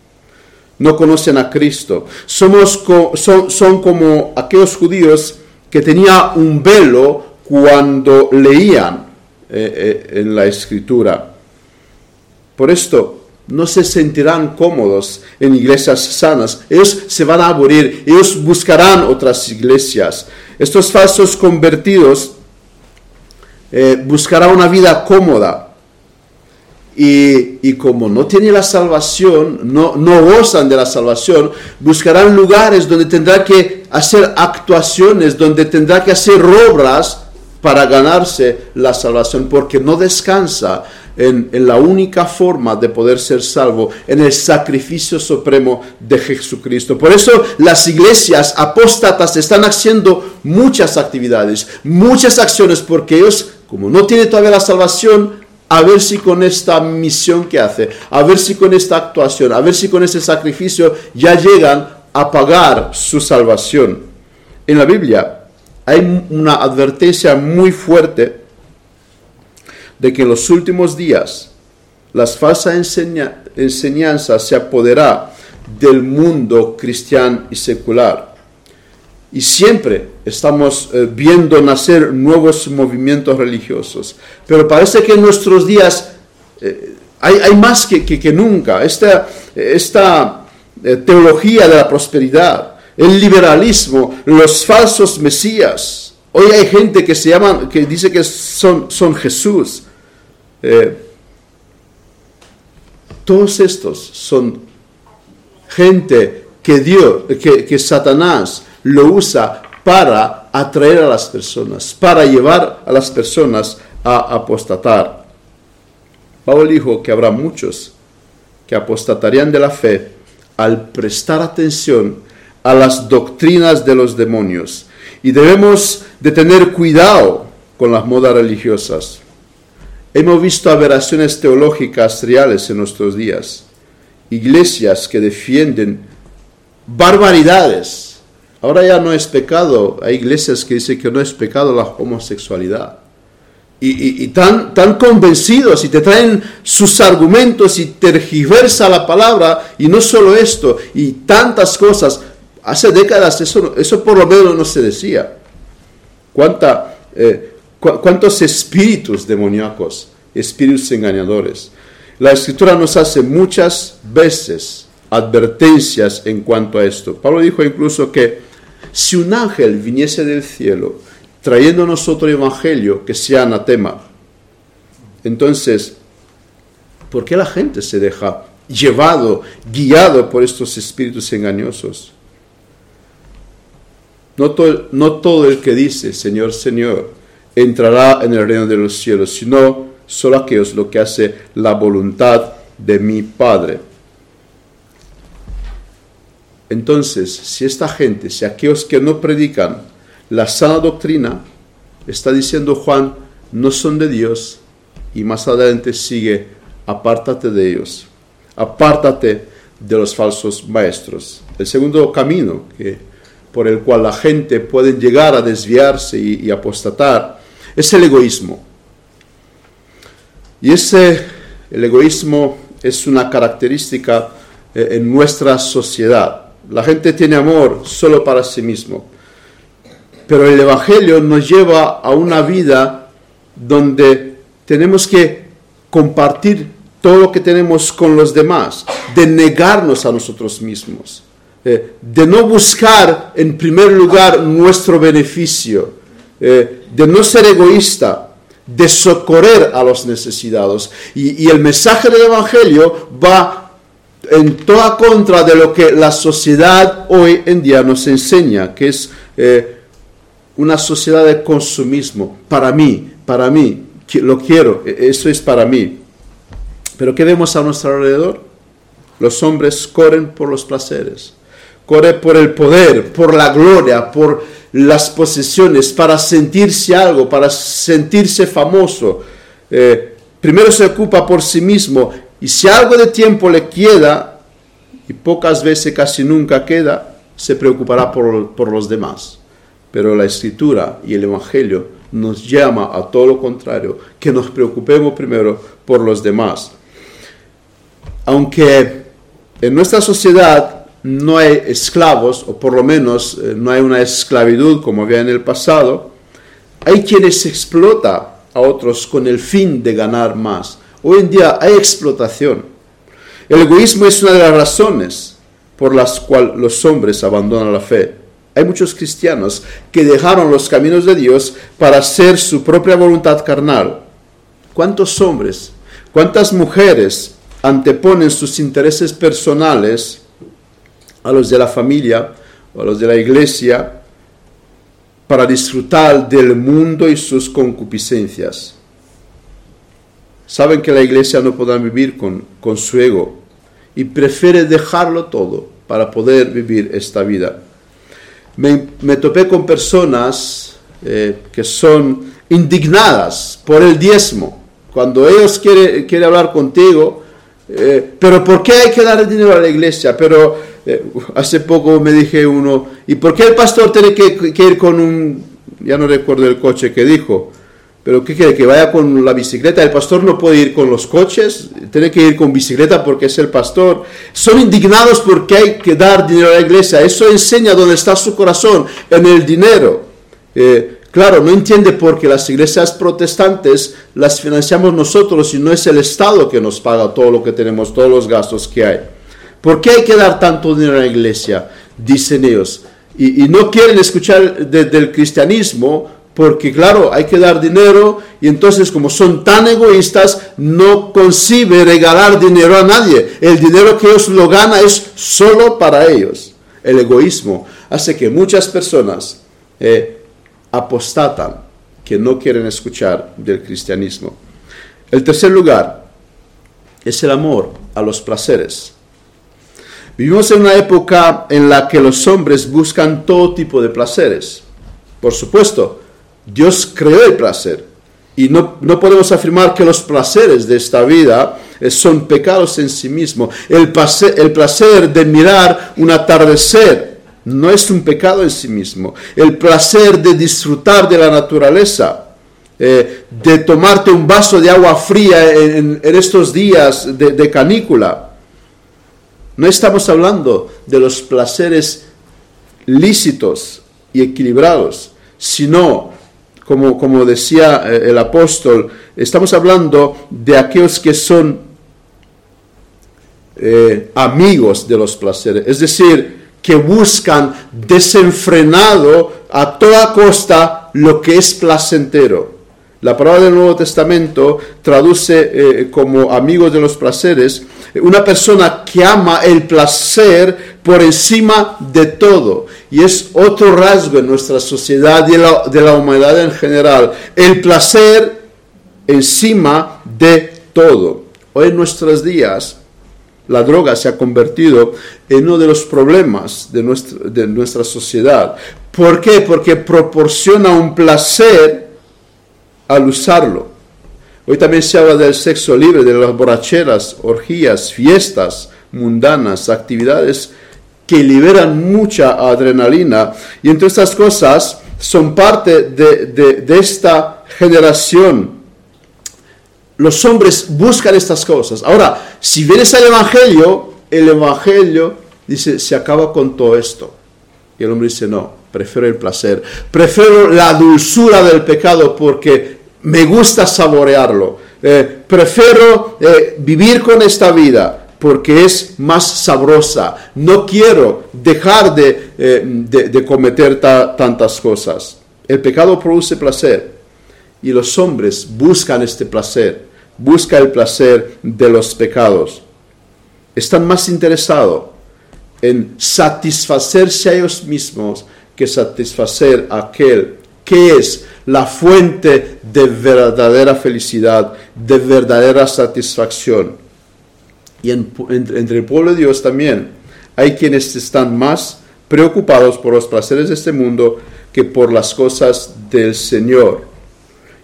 no conocen a Cristo. Somos son, son como aquellos judíos que tenían un velo cuando leían eh, eh, en la escritura. Por esto, no se sentirán cómodos en iglesias sanas. Ellos se van a aburrir, ellos buscarán otras iglesias. Estos falsos convertidos eh, buscarán una vida cómoda, y, como no tienen la salvación, no, no gozan de la salvación, buscarán lugares donde tendrá que hacer actuaciones, donde tendrá que hacer obras para ganarse la salvación, porque no descansa en, la única forma de poder ser salvo, en el sacrificio supremo de Jesucristo. Por eso las iglesias apóstatas están haciendo muchas actividades, muchas acciones, porque ellos, como no tienen todavía la salvación, a ver si con esta misión que hace, a ver si con esta actuación, a ver si con ese sacrificio ya llegan a pagar su salvación. En la Biblia hay una advertencia muy fuerte de que en los últimos días las falsas enseñanzas se apoderarán del mundo cristiano y secular y siempre estamos eh, viendo nacer nuevos movimientos religiosos. Pero parece que en nuestros días eh, hay, más que, que, nunca. Esta, esta eh, teología de la prosperidad, el liberalismo, los falsos mesías. Hoy hay gente que se llaman, que dice que son, son Jesús. Todos estos son gente que Dios, que, que Satanás lo usa para atraer a las personas, para llevar a las personas a apostatar. Pablo dijo que habrá muchos que apostatarían de la fe al prestar atención a las doctrinas de los demonios. Y debemos de tener cuidado con las modas religiosas. Hemos visto aberraciones teológicas reales en nuestros días. Iglesias que defienden barbaridades Ahora ya no es pecado. Hay iglesias que dicen que no es pecado la homosexualidad. Y, tan, tan convencidos y te traen sus argumentos y tergiversa la palabra. Y no solo esto, y tantas cosas. Hace décadas eso, eso por lo menos no se decía. ¿Cuánta, eh, ¿Cuántos espíritus demoníacos, espíritus engañadores? La escritura nos hace muchas veces advertencias en cuanto a esto. Pablo dijo incluso que si un ángel viniese del cielo trayéndonos otro evangelio que sea anatema, entonces, ¿por qué la gente se deja llevado, guiado por estos espíritus engañosos? No no todo el que dice Señor, Señor, entrará en el reino de los cielos, sino solo aquellos lo que hace la voluntad de mi Padre. Entonces, si esta gente, si aquellos que no predican la sana doctrina, está diciendo Juan, no son de Dios, y más adelante sigue, apártate de ellos, apártate de los falsos maestros. El segundo camino que, por el cual la gente puede llegar a desviarse y, apostatar es el egoísmo. Y ese, el egoísmo es una característica eh, en nuestra sociedad. La gente tiene amor solo para sí mismo. Pero el Evangelio nos lleva a una vida donde tenemos que compartir todo lo que tenemos con los demás, de negarnos a nosotros mismos, eh, de no buscar en primer lugar nuestro beneficio, eh, de no ser egoísta, de socorrer a los necesitados. Y, el mensaje del Evangelio va en toda contra de lo que la sociedad hoy en día nos enseña, que es eh, una sociedad de consumismo. Para mí, para mí, lo quiero, e, eso es para mí. Pero ¿qué vemos a nuestro alrededor? Los hombres corren por los placeres, corren por el poder, por la gloria, por las posesiones, para sentirse algo, para sentirse famoso. Eh, primero se ocupa por sí mismo y si algo de tiempo le queda, y pocas veces casi nunca queda, se preocupará por, por los demás. Pero la escritura y el Evangelio nos llama a todo lo contrario, que nos preocupemos primero por los demás. Aunque en nuestra sociedad no hay esclavos, o por lo menos eh, no hay una esclavitud como había en el pasado, hay quienes explota a otros con el fin de ganar más. Hoy en día hay explotación. El egoísmo es una de las razones por las cuales los hombres abandonan la fe. Hay muchos cristianos que dejaron los caminos de Dios para hacer su propia voluntad carnal. ¿Cuántos hombres, cuántas mujeres anteponen sus intereses personales a los de la familia o a los de la iglesia para disfrutar del mundo y sus concupiscencias. Saben que la iglesia no podrá vivir con, con su ego y prefiere dejarlo todo para poder vivir esta vida. Me, topé con personas eh, que son indignadas por el diezmo. Cuando ellos quieren quiere hablar contigo, eh, pero ¿por qué hay que dar dinero a la iglesia? Pero eh, hace poco me dije uno, ¿y por qué el pastor tiene que, ir con un, ya no recuerdo el coche que dijo, pero ¿qué quiere? Que vaya con la bicicleta. El pastor no puede ir con los coches, tiene que ir con bicicleta porque es el pastor. Son indignados porque hay que dar dinero a la iglesia. Eso enseña dónde está su corazón, en el dinero. Eh, claro, no entiende por qué las iglesias protestantes las financiamos nosotros y no es el Estado que nos paga todo lo que tenemos, todos los gastos que hay. ¿Por qué hay que dar tanto dinero a la iglesia? Dicen ellos. Y, no quieren escuchar del cristianismo porque claro, hay que dar dinero y entonces como son tan egoístas, no concibe regalar dinero a nadie. El dinero que ellos lo ganan es solo para ellos. El egoísmo hace que muchas personas eh, apostatan, que no quieren escuchar del cristianismo. El tercer lugar es el amor a los placeres. Vivimos en una época en la que los hombres buscan todo tipo de placeres. Por supuesto, Dios creó el placer y no, podemos afirmar que los placeres de esta vida eh, son pecados en sí mismos. El el placer de mirar un atardecer no es un pecado en sí mismo. El placer de disfrutar de la naturaleza, eh, de tomarte un vaso de agua fría en, estos días de canícula, no estamos hablando de los placeres lícitos y equilibrados, sino, como, como decía eh, el apóstol, estamos hablando de aquellos que son eh, amigos de los placeres, es decir, que buscan desenfrenado a toda costa lo que es placentero. La palabra del Nuevo Testamento traduce eh, como amigos de los placeres una persona que ama el placer por encima de todo. Y es otro rasgo en nuestra sociedad y de la humanidad en general. El placer encima de todo. Hoy en nuestros días la droga se ha convertido en uno de los problemas de nuestra, sociedad. ¿Por qué? Porque proporciona un placer al usarlo. Hoy también se habla del sexo libre, de las borracheras, orgías, fiestas mundanas, actividades que liberan mucha adrenalina. Y entre estas cosas son parte de, esta generación. Los hombres buscan estas cosas. Ahora, si vienes al Evangelio, el Evangelio dice, se acaba con todo esto. Y el hombre dice, no, prefiero el placer, prefiero la dulzura del pecado porque me gusta saborearlo. Eh, prefiero eh, vivir con esta vida. porque es más sabrosa. No quiero dejar de, eh, cometer tantas cosas. El pecado produce placer y los hombres buscan este placer, buscan el placer de los pecados. Están más interesados en satisfacerse a ellos mismos que satisfacer a aquel que es la fuente de verdadera felicidad, de verdadera satisfacción. Y entre el pueblo de Dios también hay quienes están más preocupados por los placeres de este mundo que por las cosas del Señor.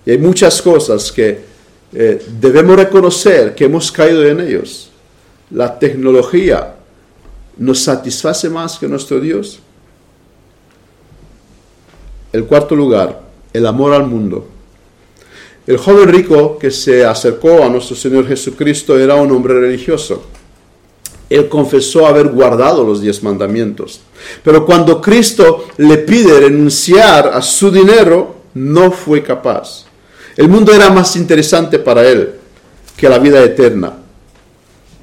Y hay muchas cosas que eh, debemos reconocer que hemos caído en ellos. La tecnología nos satisface más que nuestro Dios. El cuarto lugar, el amor al mundo. El joven rico que se acercó a nuestro Señor Jesucristo era un hombre religioso. Él confesó haber guardado los diez mandamientos. Pero cuando Cristo le pide renunciar a su dinero, no fue capaz. El mundo era más interesante para él que la vida eterna.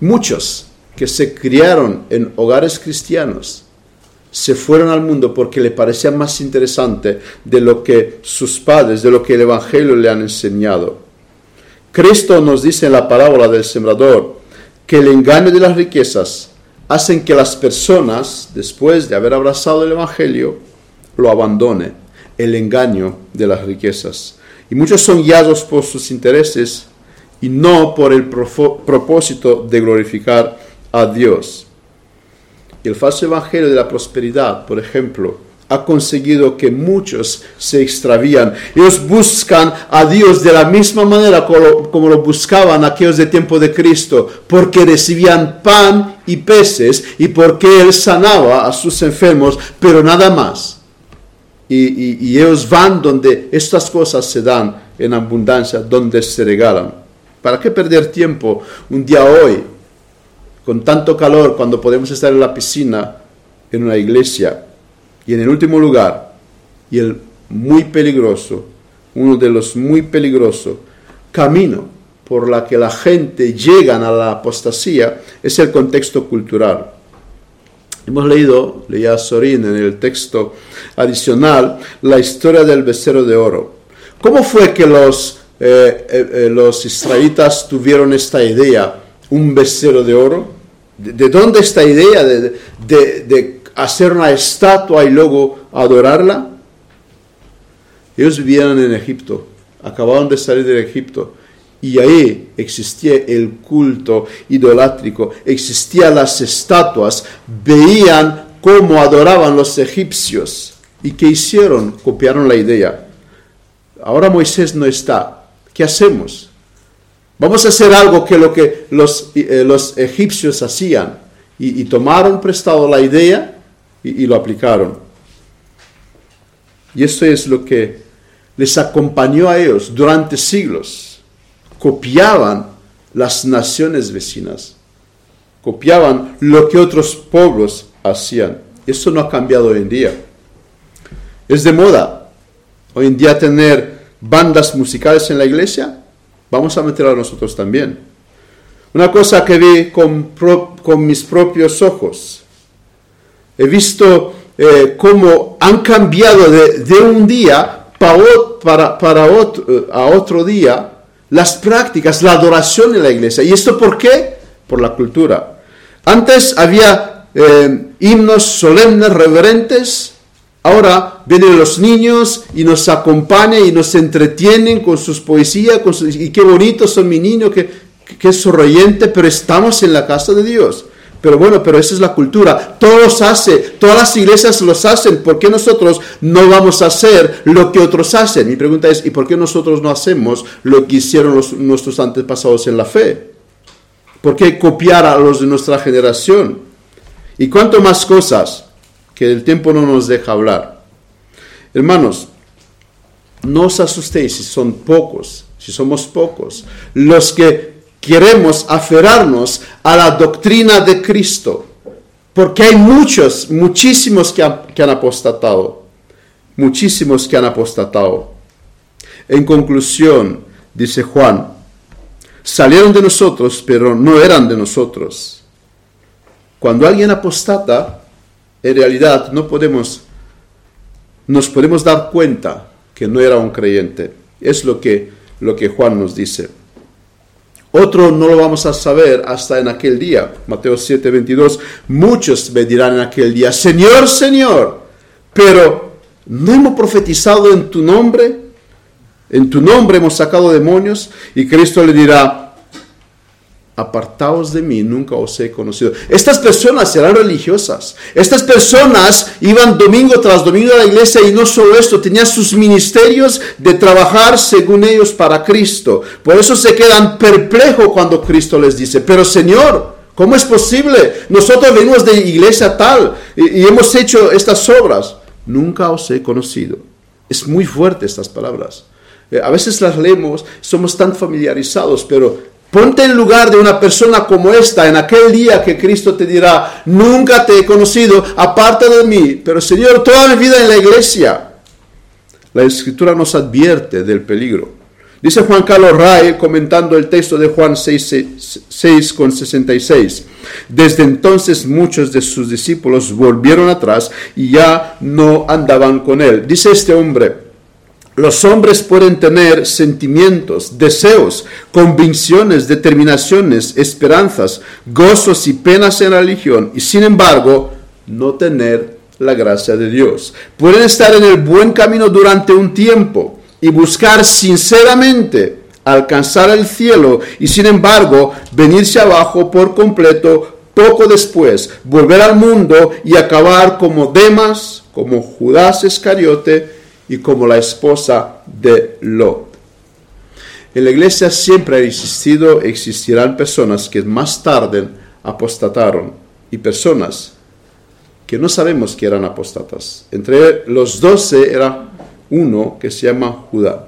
Muchos que se criaron en hogares cristianos se fueron al mundo porque le parecía más interesante de lo que sus padres, de lo que el Evangelio le han enseñado. Cristo nos dice en la parábola del sembrador que el engaño de las riquezas hacen que las personas, después de haber abrazado el Evangelio, lo abandone, el engaño de las riquezas. Y muchos son guiados por sus intereses y no por el propósito de glorificar a Dios el falso evangelio de la prosperidad, por ejemplo, ha conseguido que muchos se extravían. Ellos buscan a Dios de la misma manera como, lo buscaban aquellos de tiempo de Cristo, porque recibían pan y peces y porque Él sanaba a sus enfermos, pero nada más. Y, ellos van donde estas cosas se dan en abundancia, donde se regalan. ¿Para qué perder tiempo un día hoy con tanto calor cuando podemos estar en la piscina, en una iglesia. Y en el último lugar, y el muy peligroso, uno de los muy peligrosos, camino por la que la gente llega a la apostasía, es el contexto cultural. Hemos leído, leía Sorín en el texto adicional, la historia del becerro de oro. ¿Cómo fue que los, eh, eh, eh, los israelitas tuvieron esta idea, un becerro de oro? ¿De dónde esta idea de, hacer una estatua y luego adorarla? Ellos vivían en Egipto, acababan de salir de Egipto y ahí existía el culto idolátrico, existían las estatuas, veían cómo adoraban los egipcios. ¿Y qué hicieron? Copiaron la idea. Ahora Moisés no está. ¿Qué hacemos? Vamos a hacer algo que lo que los, eh, los egipcios hacían. Y, tomaron prestado la idea y, y lo aplicaron. Y esto es lo que les acompañó a ellos durante siglos. Copiaban las naciones vecinas. Copiaban lo que otros pueblos hacían. Eso no ha cambiado hoy en día. Es de moda hoy en día tener bandas musicales en la iglesia vamos a meter a nosotros también. Una cosa que vi con, mis propios ojos. He visto eh, cómo han cambiado de, un día para, para, otro, eh, a otro día las prácticas, la adoración en la iglesia. ¿Y esto por qué? Por la cultura. Antes había eh, himnos solemnes, reverentes, Ahora vienen los niños y nos acompañan y nos entretienen con sus poesías, y qué bonitos son mis niños, qué, qué pero estamos en la casa de Dios. Pero bueno, pero esa es la cultura. Todos hacen, todas las iglesias los hacen. ¿Por qué nosotros no vamos a hacer lo que otros hacen? Mi pregunta es, ¿y por qué nosotros no hacemos lo que hicieron nuestros antepasados en la fe? ¿Por qué copiar a los de nuestra generación? ¿Y cuánto más cosas? que el tiempo no nos deja hablar. Hermanos, no os asustéis si son pocos, si somos pocos, los que queremos aferrarnos a la doctrina de Cristo, porque hay muchos, muchísimos que han, apostatado, muchísimos que han apostatado. En conclusión, dice Juan, salieron de nosotros, pero no eran de nosotros Cuando alguien apostata, en realidad no podemos, nos podemos dar cuenta que no era un creyente. Es lo que, lo que Juan nos dice. Otro no lo vamos a saber hasta en aquel día. Mateo 7, 22. Muchos me dirán en aquel día, Señor, Señor, pero ¿no hemos profetizado en tu nombre? En tu nombre hemos sacado demonios. Y Cristo le dirá, apartaos de mí, nunca os he conocido. Estas personas serán religiosas. Estas personas iban domingo tras domingo a la iglesia y no solo esto, tenían sus ministerios de trabajar según ellos para Cristo. Por eso se quedan perplejos cuando Cristo les dice, pero Señor, ¿cómo es posible? Nosotros venimos de iglesia tal y, hemos hecho estas obras. Nunca os he conocido. Es muy fuerte estas palabras. Eh, a veces las leemos, somos tan familiarizados, pero Ponte en lugar de una persona como esta en aquel día que Cristo te dirá, nunca te he conocido, aparte de mí, pero Señor, toda mi vida en la iglesia. La escritura nos advierte del peligro. Dice Juan Carlos Ray, comentando el texto de Juan 6, 6, con 66. Desde entonces muchos de sus discípulos volvieron atrás y ya no andaban con él. Dice este hombre, los hombres pueden tener sentimientos, deseos, convicciones, determinaciones, esperanzas, gozos y penas en la religión y sin embargo no tener la gracia de Dios. Pueden estar en el buen camino durante un tiempo y buscar sinceramente alcanzar el cielo y sin embargo venirse abajo por completo poco después, volver al mundo y acabar como Demas, como Judas Iscariote, y como la esposa de Lot. En la iglesia siempre ha existido, existirán personas que más tarde apostataron y personas que no sabemos que eran apostatas. Entre los doce era uno que se llama Judá.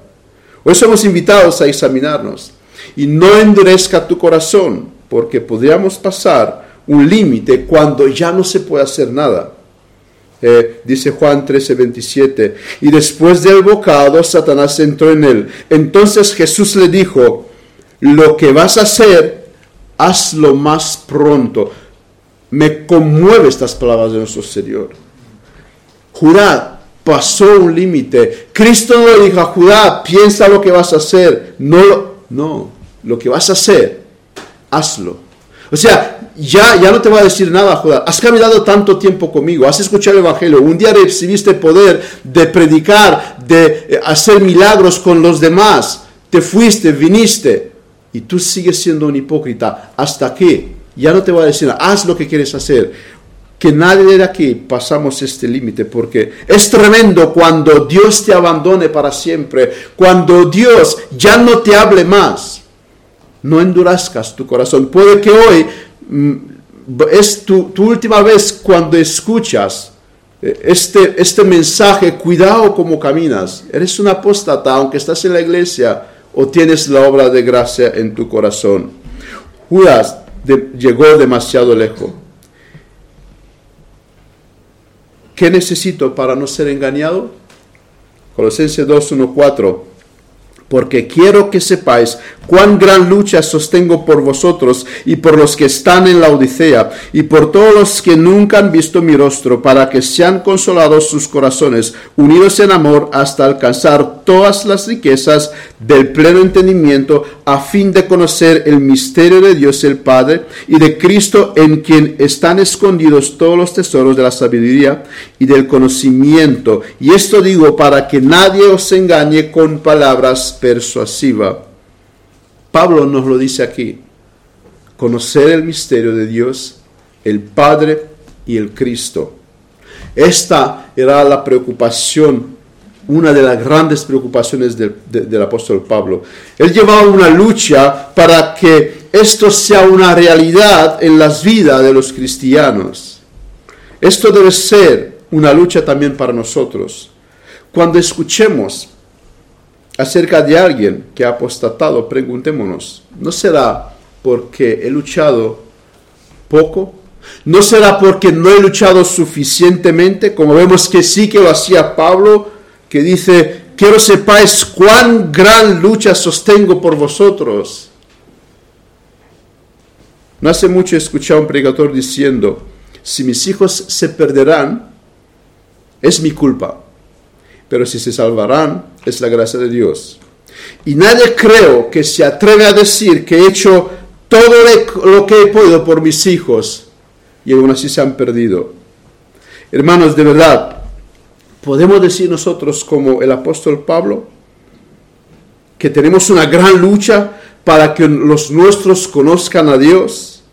Hoy somos invitados a examinarnos y no endurezca tu corazón porque podríamos pasar un límite cuando ya no se puede hacer nada. Eh, dice Juan 13, 27, y después del bocado Satanás entró en él. Entonces Jesús le dijo, lo que vas a hacer, hazlo más pronto. Me conmueve estas palabras de nuestro Señor. Judá pasó un límite. Cristo le dijo a Judá, piensa lo que vas a hacer. No, no, lo que vas a hacer, hazlo. O sea, ya, ya no te va a decir nada, Judá. Has caminado tanto tiempo conmigo, has escuchado el Evangelio, un día recibiste poder de predicar, de eh, hacer milagros con los demás, te fuiste, viniste, y tú sigues siendo un hipócrita. ¿Hasta qué? Ya no te va a decir nada, haz lo que quieres hacer. Que nadie de aquí pasamos este límite, porque es tremendo cuando Dios te abandone para siempre, cuando Dios ya no te hable más. No endurezcas tu corazón. Puede que hoy es tu, última vez cuando escuchas eh, este, este mensaje, cuidado como caminas. Eres un apóstata, aunque estás en la iglesia o tienes la obra de gracia en tu corazón. Judas llegó demasiado lejos. ¿Qué necesito para no ser engañado? Colosenses 2, 1, 4 porque quiero que sepáis cuán gran lucha sostengo por vosotros y por los que están en la Odisea y por todos los que nunca han visto mi rostro, para que sean consolados sus corazones, unidos en amor hasta alcanzar todas las riquezas del pleno entendimiento, a fin de conocer el misterio de Dios el Padre y de Cristo en quien están escondidos todos los tesoros de la sabiduría y del conocimiento. Y esto digo para que nadie os engañe con palabras persuasiva. Pablo nos lo dice aquí. Conocer el misterio de Dios, el Padre y el Cristo. Esta era la preocupación, una de las grandes preocupaciones del, apóstol Pablo. Él llevaba una lucha para que esto sea una realidad en las vidas de los cristianos. Esto debe ser una lucha también para nosotros. Cuando escuchemos acerca de alguien que ha apostatado, preguntémonos, ¿no será porque he luchado poco? ¿No será porque no he luchado suficientemente? Como vemos que sí que lo hacía Pablo, que dice, quiero sepáis cuán gran lucha sostengo por vosotros. No hace mucho escuché a un predicador diciendo, si mis hijos se perderán, es mi culpa, pero si se salvarán, es la gracia de Dios. Y nadie creo que se atreve a decir que he hecho todo lo que he podido por mis hijos y aún así se han perdido. Hermanos, de verdad, podemos decir nosotros como el apóstol Pablo que tenemos una gran lucha para que los nuestros conozcan a Dios.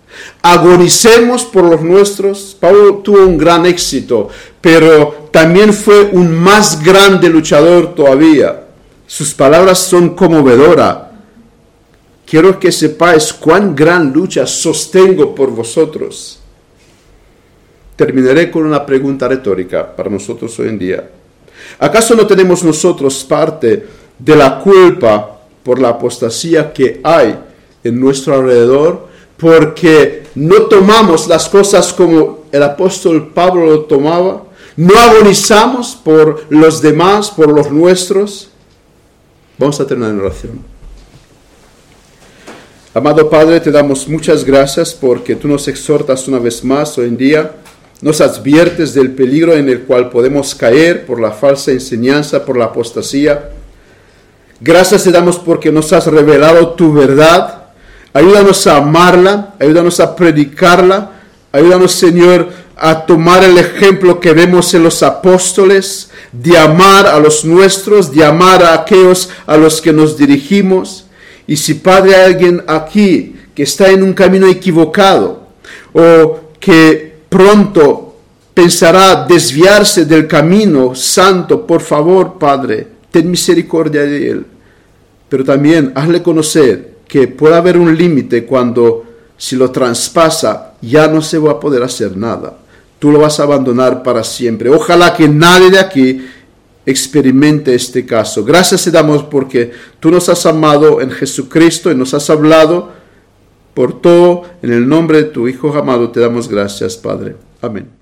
Agonicemos por los nuestros. Pablo tuvo un gran éxito, pero también fue un más grande luchador todavía. Sus palabras son conmovedoras. Quiero que sepáis cuán gran lucha sostengo por vosotros. Terminaré con una pregunta retórica para nosotros hoy en día. ¿Acaso no tenemos nosotros parte de la culpa por la apostasía que hay en nuestro alrededor? Porque no tomamos las cosas como el apóstol Pablo lo tomaba. No agonizamos por los demás, por los nuestros. Vamos a terminar en oración. Amado Padre, te damos muchas gracias porque tú nos exhortas una vez más hoy en día nos adviertes del peligro en el cual podemos caer por la falsa enseñanza, por la apostasía. Gracias te damos porque nos has revelado tu verdad. Ayúdanos a amarla, ayúdanos a predicarla, ayúdanos Señor a tomar el ejemplo que vemos en los apóstoles, de amar a los nuestros, de amar a aquellos a los que nos dirigimos. Y si Padre hay alguien aquí que está en un camino equivocado o que pronto pensará desviarse del camino santo, por favor, Padre, ten misericordia de él. Pero también hazle conocer que puede haber un límite cuando si lo traspasa ya no se va a poder hacer nada. Tú lo vas a abandonar para siempre. Ojalá que nadie de aquí experimente este caso. Gracias te damos porque tú nos has amado en Jesucristo y nos has hablado por todo, en el nombre de tu Hijo amado, te damos gracias, Padre. Amén.